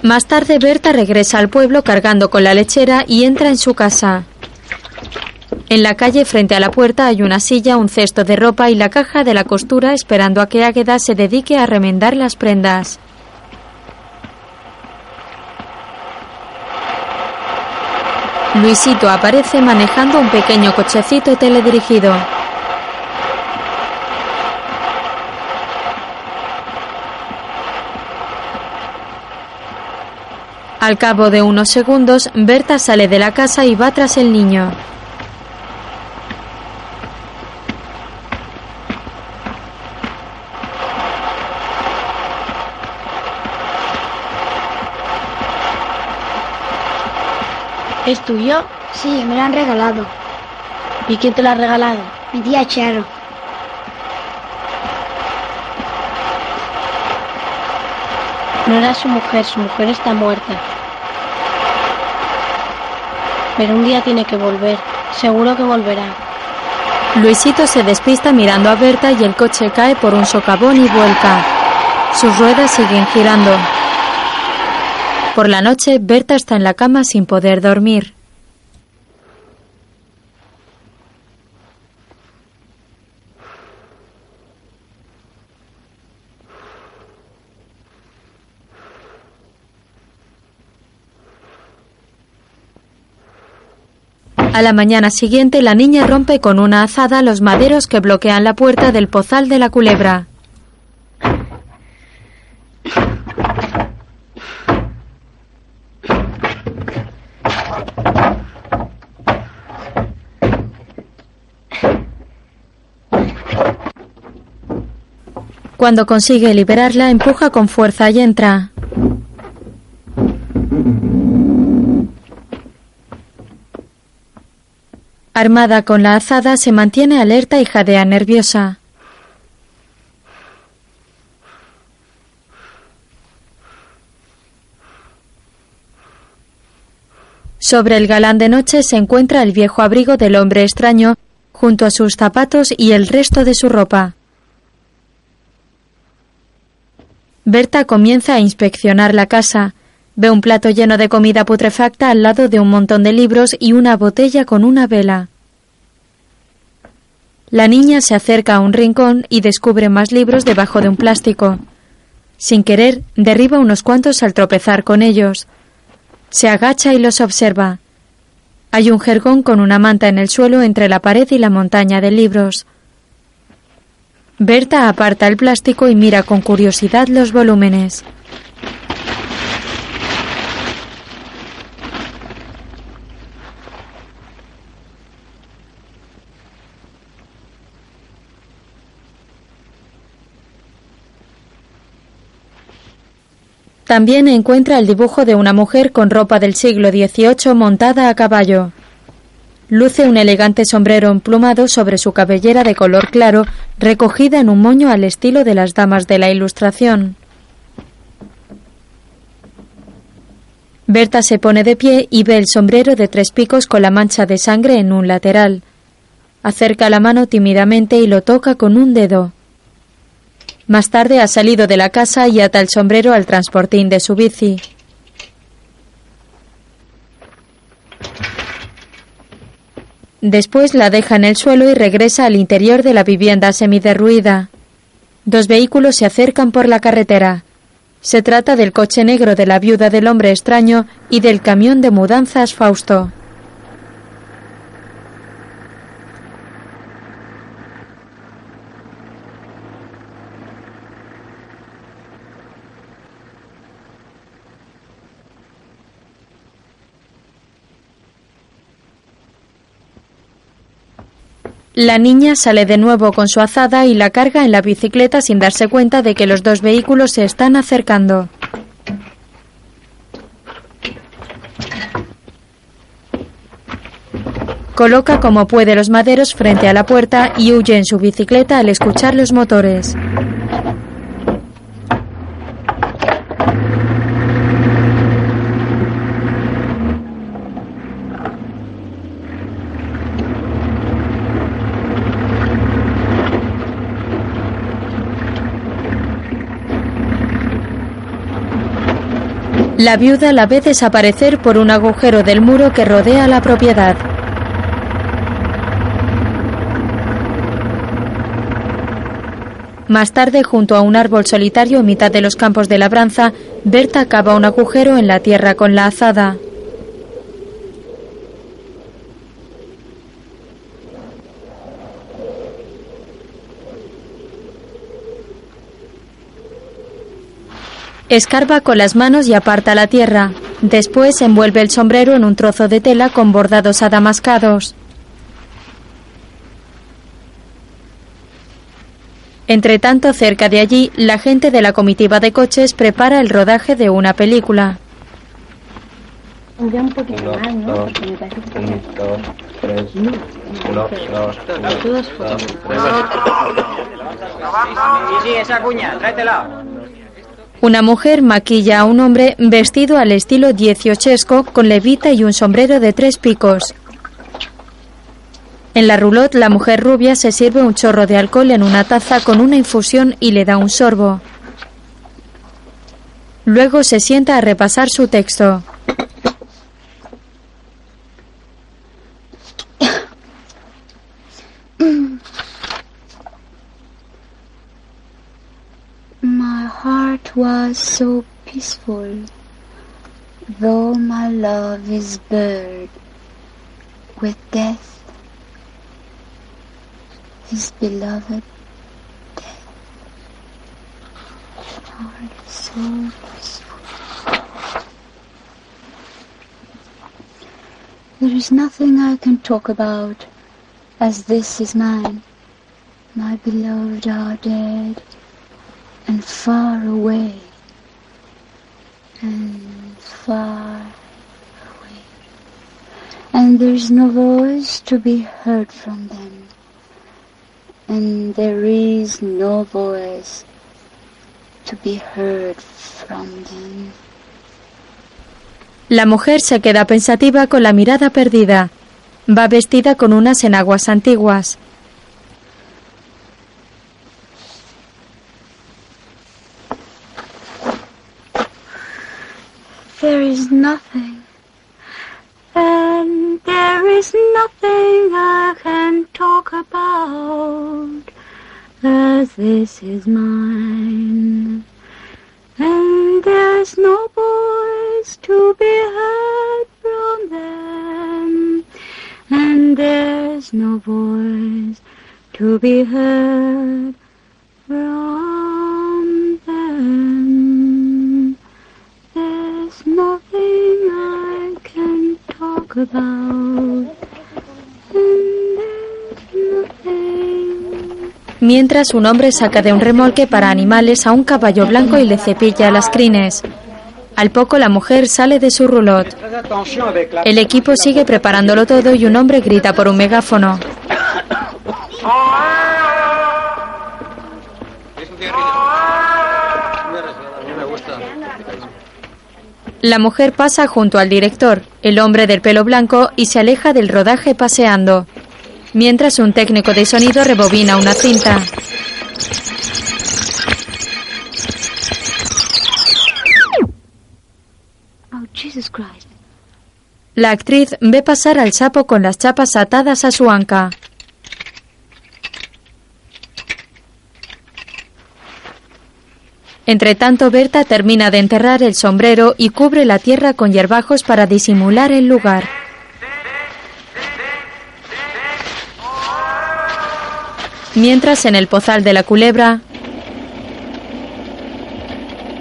Más tarde Berta regresa al pueblo cargando con la lechera y entra en su casa. En la calle frente a la puerta hay una silla, un cesto de ropa y la caja de la costura esperando a que Águeda se dedique a remendar las prendas. Luisito aparece manejando un pequeño cochecito teledirigido. Al cabo de unos segundos, Berta sale de la casa y va tras el niño. ¿Es tuyo? Sí, me lo han regalado. ¿Y quién te lo ha regalado? Mi tía Charo. No era su mujer, su mujer está muerta. Pero un día tiene que volver. Seguro que volverá. Luisito se despista mirando a Berta y el coche cae por un socavón y vuelca. Sus ruedas siguen girando. Por la noche, Berta está en la cama sin poder dormir. A la mañana siguiente, la niña rompe con una azada los maderos que bloquean la puerta del pozal de la culebra. Cuando consigue liberarla, empuja con fuerza y entra. Armada con la azada, se mantiene alerta y jadea nerviosa. Sobre el galán de noche se encuentra el viejo abrigo del hombre extraño, junto a sus zapatos y el resto de su ropa. Berta comienza a inspeccionar la casa. Ve un plato lleno de comida putrefacta al lado de un montón de libros y una botella con una vela. La niña se acerca a un rincón y descubre más libros debajo de un plástico. Sin querer, derriba unos cuantos al tropezar con ellos. Se agacha y los observa. Hay un jergón con una manta en el suelo entre la pared y la montaña de libros. Berta aparta el plástico y mira con curiosidad los volúmenes. También encuentra el dibujo de una mujer con ropa del siglo XVIII montada a caballo. Luce un elegante sombrero emplumado sobre su cabellera de color claro, recogida en un moño al estilo de las damas de la Ilustración. Berta se pone de pie y ve el sombrero de tres picos con la mancha de sangre en un lateral. Acerca la mano tímidamente y lo toca con un dedo. Más tarde ha salido de la casa y ata el sombrero al transportín de su bici. Después la deja en el suelo y regresa al interior de la vivienda semiderruida. Dos vehículos se acercan por la carretera. Se trata del coche negro de la viuda del hombre extraño y del camión de mudanzas Fausto. La niña sale de nuevo con su azada y la carga en la bicicleta sin darse cuenta de que los dos vehículos se están acercando. Coloca como puede los maderos frente a la puerta y huye en su bicicleta al escuchar los motores. La viuda la ve desaparecer por un agujero del muro que rodea la propiedad. Más tarde, junto a un árbol solitario en mitad de los campos de labranza, Berta cava un agujero en la tierra con la azada. Escarba con las manos y aparta la tierra. Después envuelve el sombrero en un trozo de tela con bordados adamascados. Entre tanto, cerca de allí, la gente de la comitiva de coches prepara el rodaje de una película. Ya un poquito más, ¿no? Porque me parece que Uno, dos, tres. Uno, dos, uno, dos, tres. Sí, sí, esa cuña, tráetela. Una mujer maquilla a un hombre vestido al estilo dieciochesco con levita y un sombrero de tres picos. En la roulotte, la mujer rubia se sirve un chorro de alcohol en una taza con una infusión y le da un sorbo. Luego se sienta a repasar su texto. My heart was so peaceful, though my love is buried with death. His beloved death. Heart is so peaceful. There is nothing I can talk about, as this is mine. My beloved are dead and far away, and far away. And there's no voice to be heard from them, and there is no voice to be heard from them. La mujer se queda pensativa con la mirada perdida. Va vestida con unas enaguas antiguas. Nothing, and there is nothing I can talk about, as this is mine, and there's no voice to be heard from them, and there's no voice to be heard from them. There's nothing I can talk about. And there's nothing. Mientras un hombre saca de un remolque para animales a un caballo blanco y le cepilla las crines. Al poco la mujer sale de su roulotte. El equipo sigue preparándolo todo y un hombre grita por un megáfono. La mujer pasa junto al director, el hombre del pelo blanco, y se aleja del rodaje paseando. Mientras un técnico de sonido rebobina una cinta. Oh. La actriz ve pasar al sapo con las chapas atadas a su anca. Entre tanto, Berta termina de enterrar el sombrero y cubre la tierra con hierbajos para disimular el lugar. Mientras en el pozal de la culebra,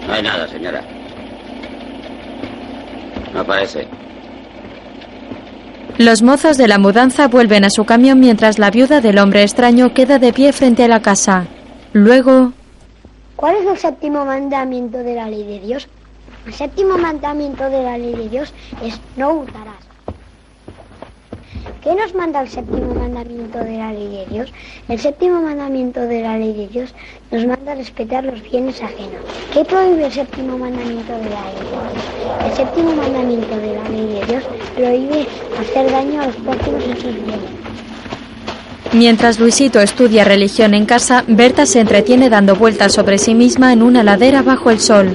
No hay nada, señora. No aparece. los mozos de la mudanza vuelven a su camión mientras la viuda del hombre extraño queda de pie frente a la casa. Luego, ¿Cuál es el séptimo mandamiento de la ley de Dios? El séptimo mandamiento de la ley de Dios es no hurtarás. ¿Qué nos manda el séptimo mandamiento de la ley de Dios? El séptimo mandamiento de la ley de Dios nos manda respetar los bienes ajenos. ¿Qué prohíbe el séptimo mandamiento de la ley de Dios? El séptimo mandamiento de la ley de Dios prohíbe hacer daño a los prójimos en sus bienes. Mientras Luisito estudia religión en casa, Berta se entretiene dando vueltas sobre sí misma en una ladera bajo el sol.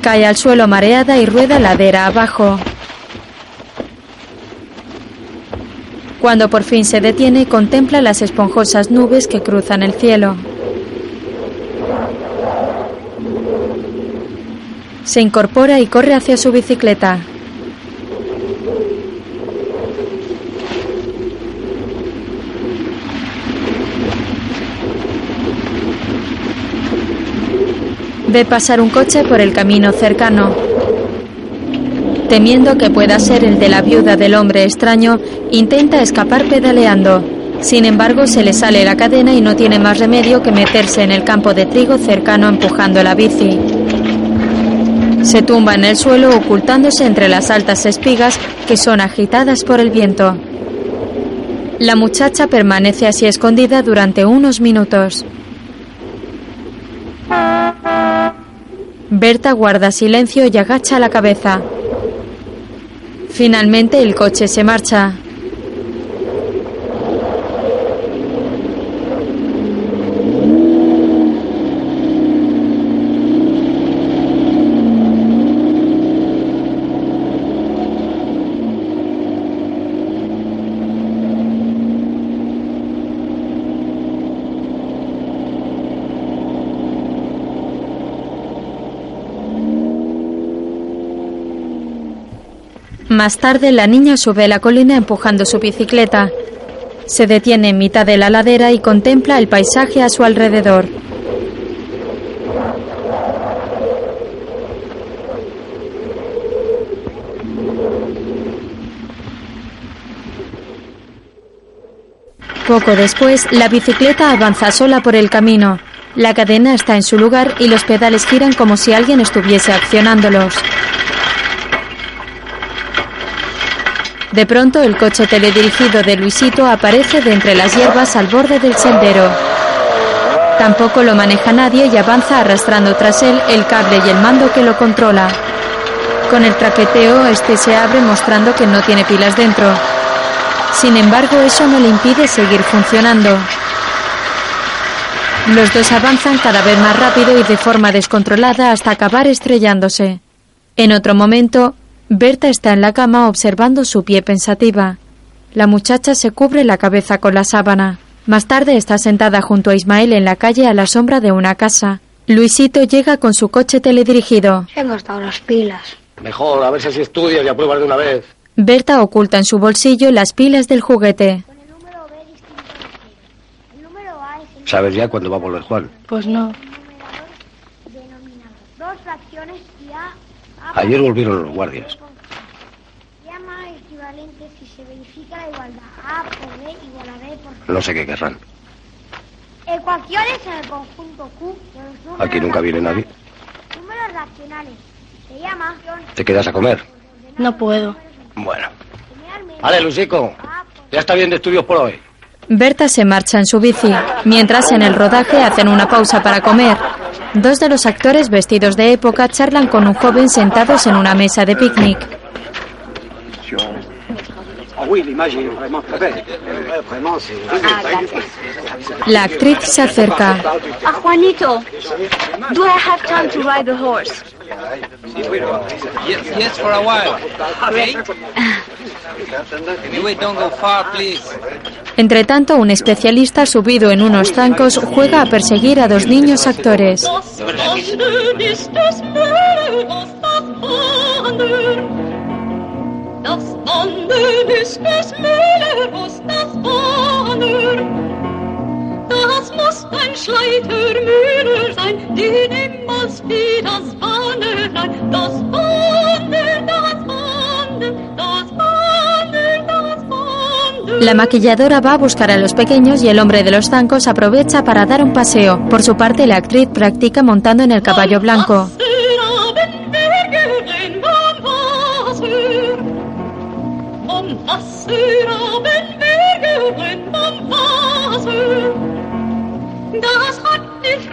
Cae al suelo mareada y rueda ladera abajo. Cuando por fin se detiene, contempla las esponjosas nubes que cruzan el cielo. Se incorpora y corre hacia su bicicleta. Ve pasar un coche por el camino cercano. Temiendo que pueda ser el de la viuda del hombre extraño, intenta escapar pedaleando. Sin embargo, se le sale la cadena y no tiene más remedio que meterse en el campo de trigo cercano empujando la bici. Se tumba en el suelo ocultándose entre las altas espigas que son agitadas por el viento. La muchacha permanece así escondida durante unos minutos. Berta guarda silencio y agacha la cabeza. Finalmente el coche se marcha. Más tarde, la niña sube la colina empujando su bicicleta. Se detiene en mitad de la ladera y contempla el paisaje a su alrededor. Poco después, la bicicleta avanza sola por el camino. La cadena está en su lugar y los pedales giran como si alguien estuviese accionándolos. De pronto, el coche teledirigido de Luisito aparece de entre las hierbas al borde del sendero. Tampoco lo maneja nadie y avanza arrastrando tras él el cable y el mando que lo controla. Con el traqueteo, este se abre mostrando que no tiene pilas dentro. Sin embargo, eso no le impide seguir funcionando. Los dos avanzan cada vez más rápido y de forma descontrolada hasta acabar estrellándose. En otro momento, Berta está en la cama observando su pie pensativa. La muchacha se cubre la cabeza con la sábana. Más tarde está sentada junto a Ismael en la calle a la sombra de una casa. Luisito llega con su coche teledirigido. Se han gastado las pilas. Mejor, a ver si estudias y apruebas de una vez. Berta oculta en su bolsillo las pilas del juguete. ¿Sabes ya cuándo va a volver Juan? Pues no. Dos fracciones. Ayer volvieron los guardias. Llama equivalente si se verifica la igualdad. A por B igual a B por No sé qué querrán. Ecuaciones en el conjunto Q de los números Aquí nunca viene nadie. Números racionales. Se llama ¿Te quedas a comer? No puedo. Bueno. Vale, Lucico. Ya está bien de estudios por hoy. Berta se marcha en su bici, mientras en el rodaje hacen una pausa para comer. Dos de los actores vestidos de época charlan con un joven sentados en una mesa de picnic. La actriz se acerca. Ah, Juanito, do I have time to ride the horse? Yes, yes, for a while. Okay? Anyway, don't go far, please. Entre tanto, un especialista subido en unos zancos juega a perseguir a dos niños actores. Das Wandern ist des Meeres das Wandern. Das muss ein Schleitermühler sein, die wie das. Das das das das. La maquilladora va a buscar a los pequeños y el hombre de los zancos aprovecha para dar un paseo. Por su parte, la actriz practica montando en el caballo blanco. Wasser. Wasser. Das hat ist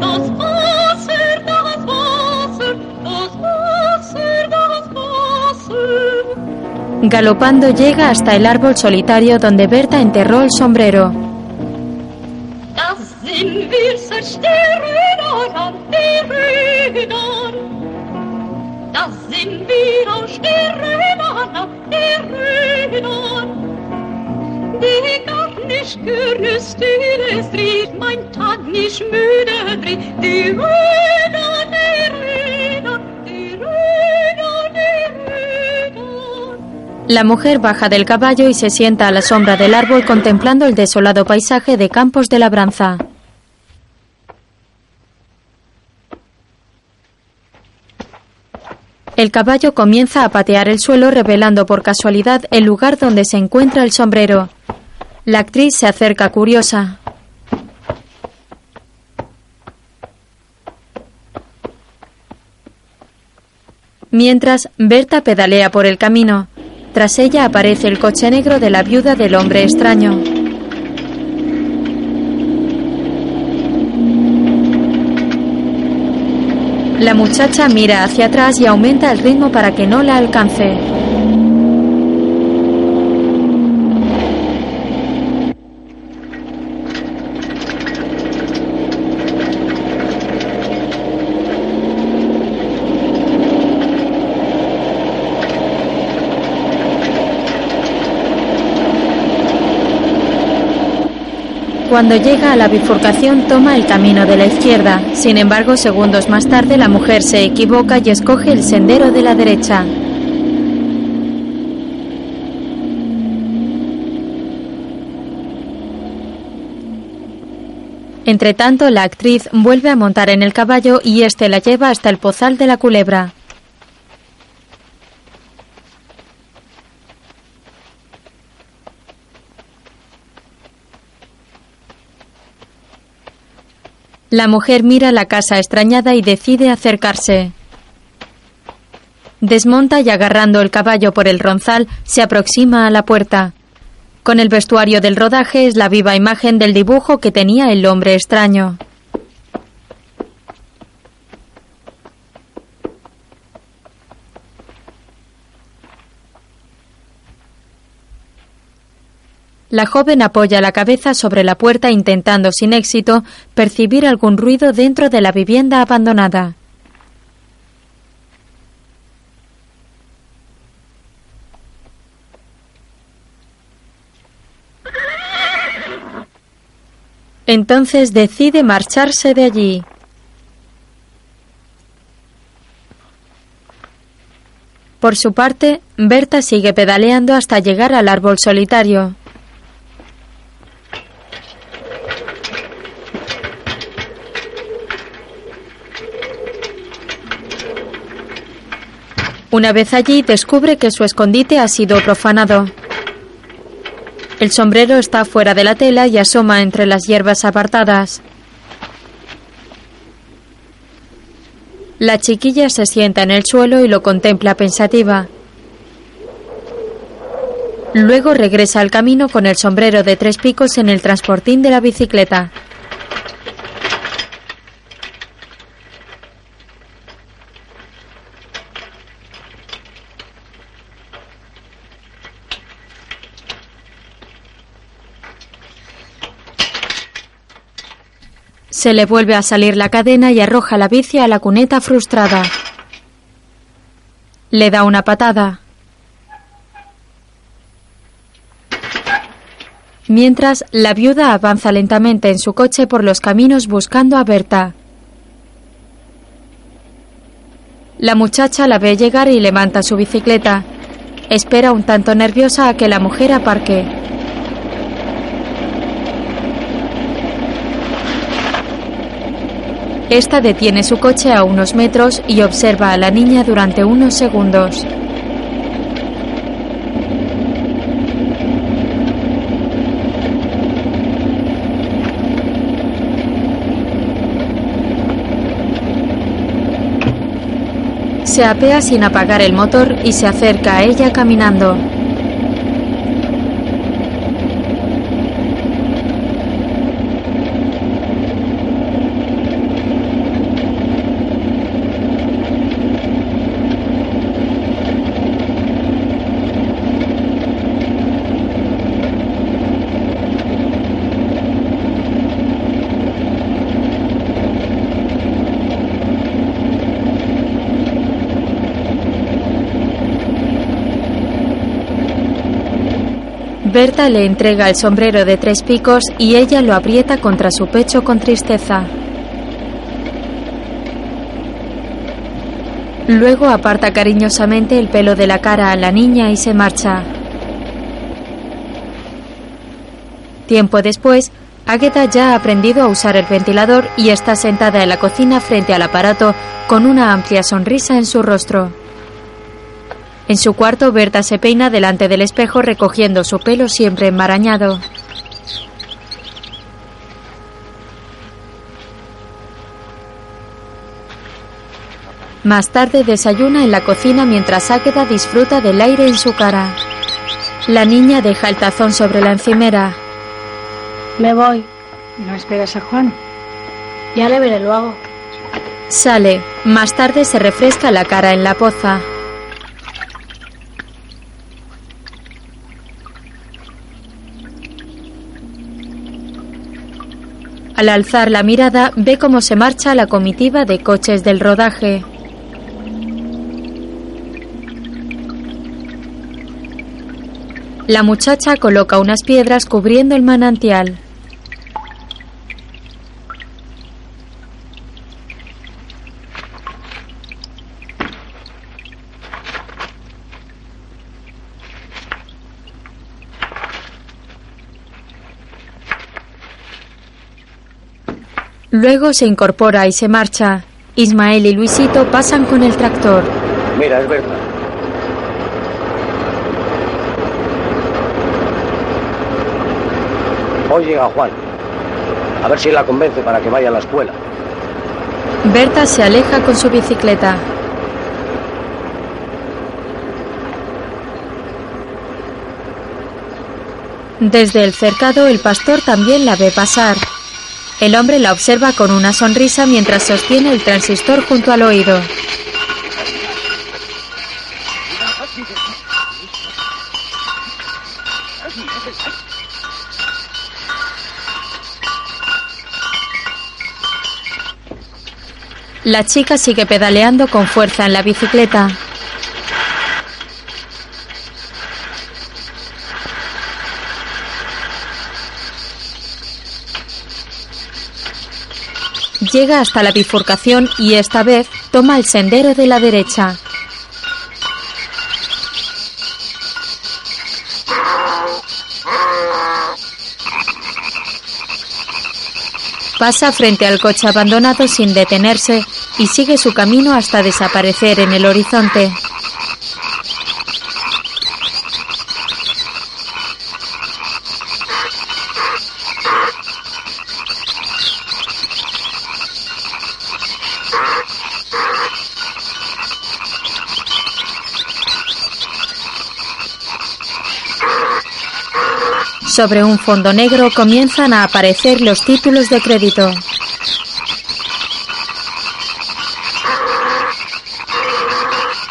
Das Wasser, das Wasser, das Wasser, das Wasser. Galopando llega hasta el árbol solitario donde Berta enterró el sombrero. Das sind wir seit der Räder an der Rädern. Das sind wir aus der Rädern an der Rädern. La mujer baja del caballo y se sienta a la sombra del árbol contemplando el desolado paisaje de campos de labranza. El caballo comienza a patear el suelo revelando por casualidad el lugar donde se encuentra el sombrero. La actriz se acerca curiosa. Mientras, Berta pedalea por el camino. Tras ella aparece el coche negro de la viuda del hombre extraño. La muchacha mira hacia atrás y aumenta el ritmo para que no la alcance. Cuando llega a la bifurcación toma el camino de la izquierda. Sin embargo, segundos más tarde la mujer se equivoca y escoge el sendero de la derecha. Entre tanto, la actriz vuelve a montar en el caballo y este la lleva hasta el pozal de la culebra. La mujer mira la casa extrañada y decide acercarse. Desmonta y agarrando el caballo por el ronzal, se aproxima a la puerta. Con el vestuario del rodaje es la viva imagen del dibujo que tenía el hombre extraño. La joven apoya la cabeza sobre la puerta intentando sin éxito percibir algún ruido dentro de la vivienda abandonada. Entonces decide marcharse de allí. Por su parte, Berta sigue pedaleando hasta llegar al árbol solitario. Una vez allí descubre que su escondite ha sido profanado. El sombrero está fuera de la tela y asoma entre las hierbas apartadas. La chiquilla se sienta en el suelo y lo contempla pensativa. Luego regresa al camino con el sombrero de tres picos en el transportín de la bicicleta. Se le vuelve a salir la cadena y arroja la bici a la cuneta frustrada. Le da una patada. Mientras, la viuda avanza lentamente en su coche por los caminos buscando a Berta. La muchacha la ve llegar y levanta su bicicleta. Espera un tanto nerviosa a que la mujer aparque. Esta detiene su coche a unos metros y observa a la niña durante unos segundos. Se apea sin apagar el motor y se acerca a ella caminando. Berta le entrega el sombrero de tres picos y ella lo aprieta contra su pecho con tristeza. Luego aparta cariñosamente el pelo de la cara a la niña y se marcha. Tiempo después, Agueda ya ha aprendido a usar el ventilador y está sentada en la cocina frente al aparato con una amplia sonrisa en su rostro. En su cuarto, Berta se peina delante del espejo recogiendo su pelo siempre enmarañado. Más tarde desayuna en la cocina mientras Águeda disfruta del aire en su cara. La niña deja el tazón sobre la encimera. Me voy. ¿No esperas a Juan? Ya le veré, lo hago. Sale. Más tarde se refresca la cara en la poza. Al alzar la mirada, ve cómo se marcha la comitiva de coches del rodaje. La muchacha coloca unas piedras cubriendo el manantial. Luego se incorpora y se marcha. Ismael y Luisito pasan con el tractor. Mira, es verdad. Hoy llega Juan. A ver si la convence para que vaya a la escuela. Berta se aleja con su bicicleta. Desde el cercado el pastor también la ve pasar. El hombre la observa con una sonrisa mientras sostiene el transistor junto al oído. La chica sigue pedaleando con fuerza en la bicicleta. Llega hasta la bifurcación y esta vez toma el sendero de la derecha. Pasa frente al coche abandonado sin detenerse y sigue su camino hasta desaparecer en el horizonte. Sobre un fondo negro comienzan a aparecer los títulos de crédito.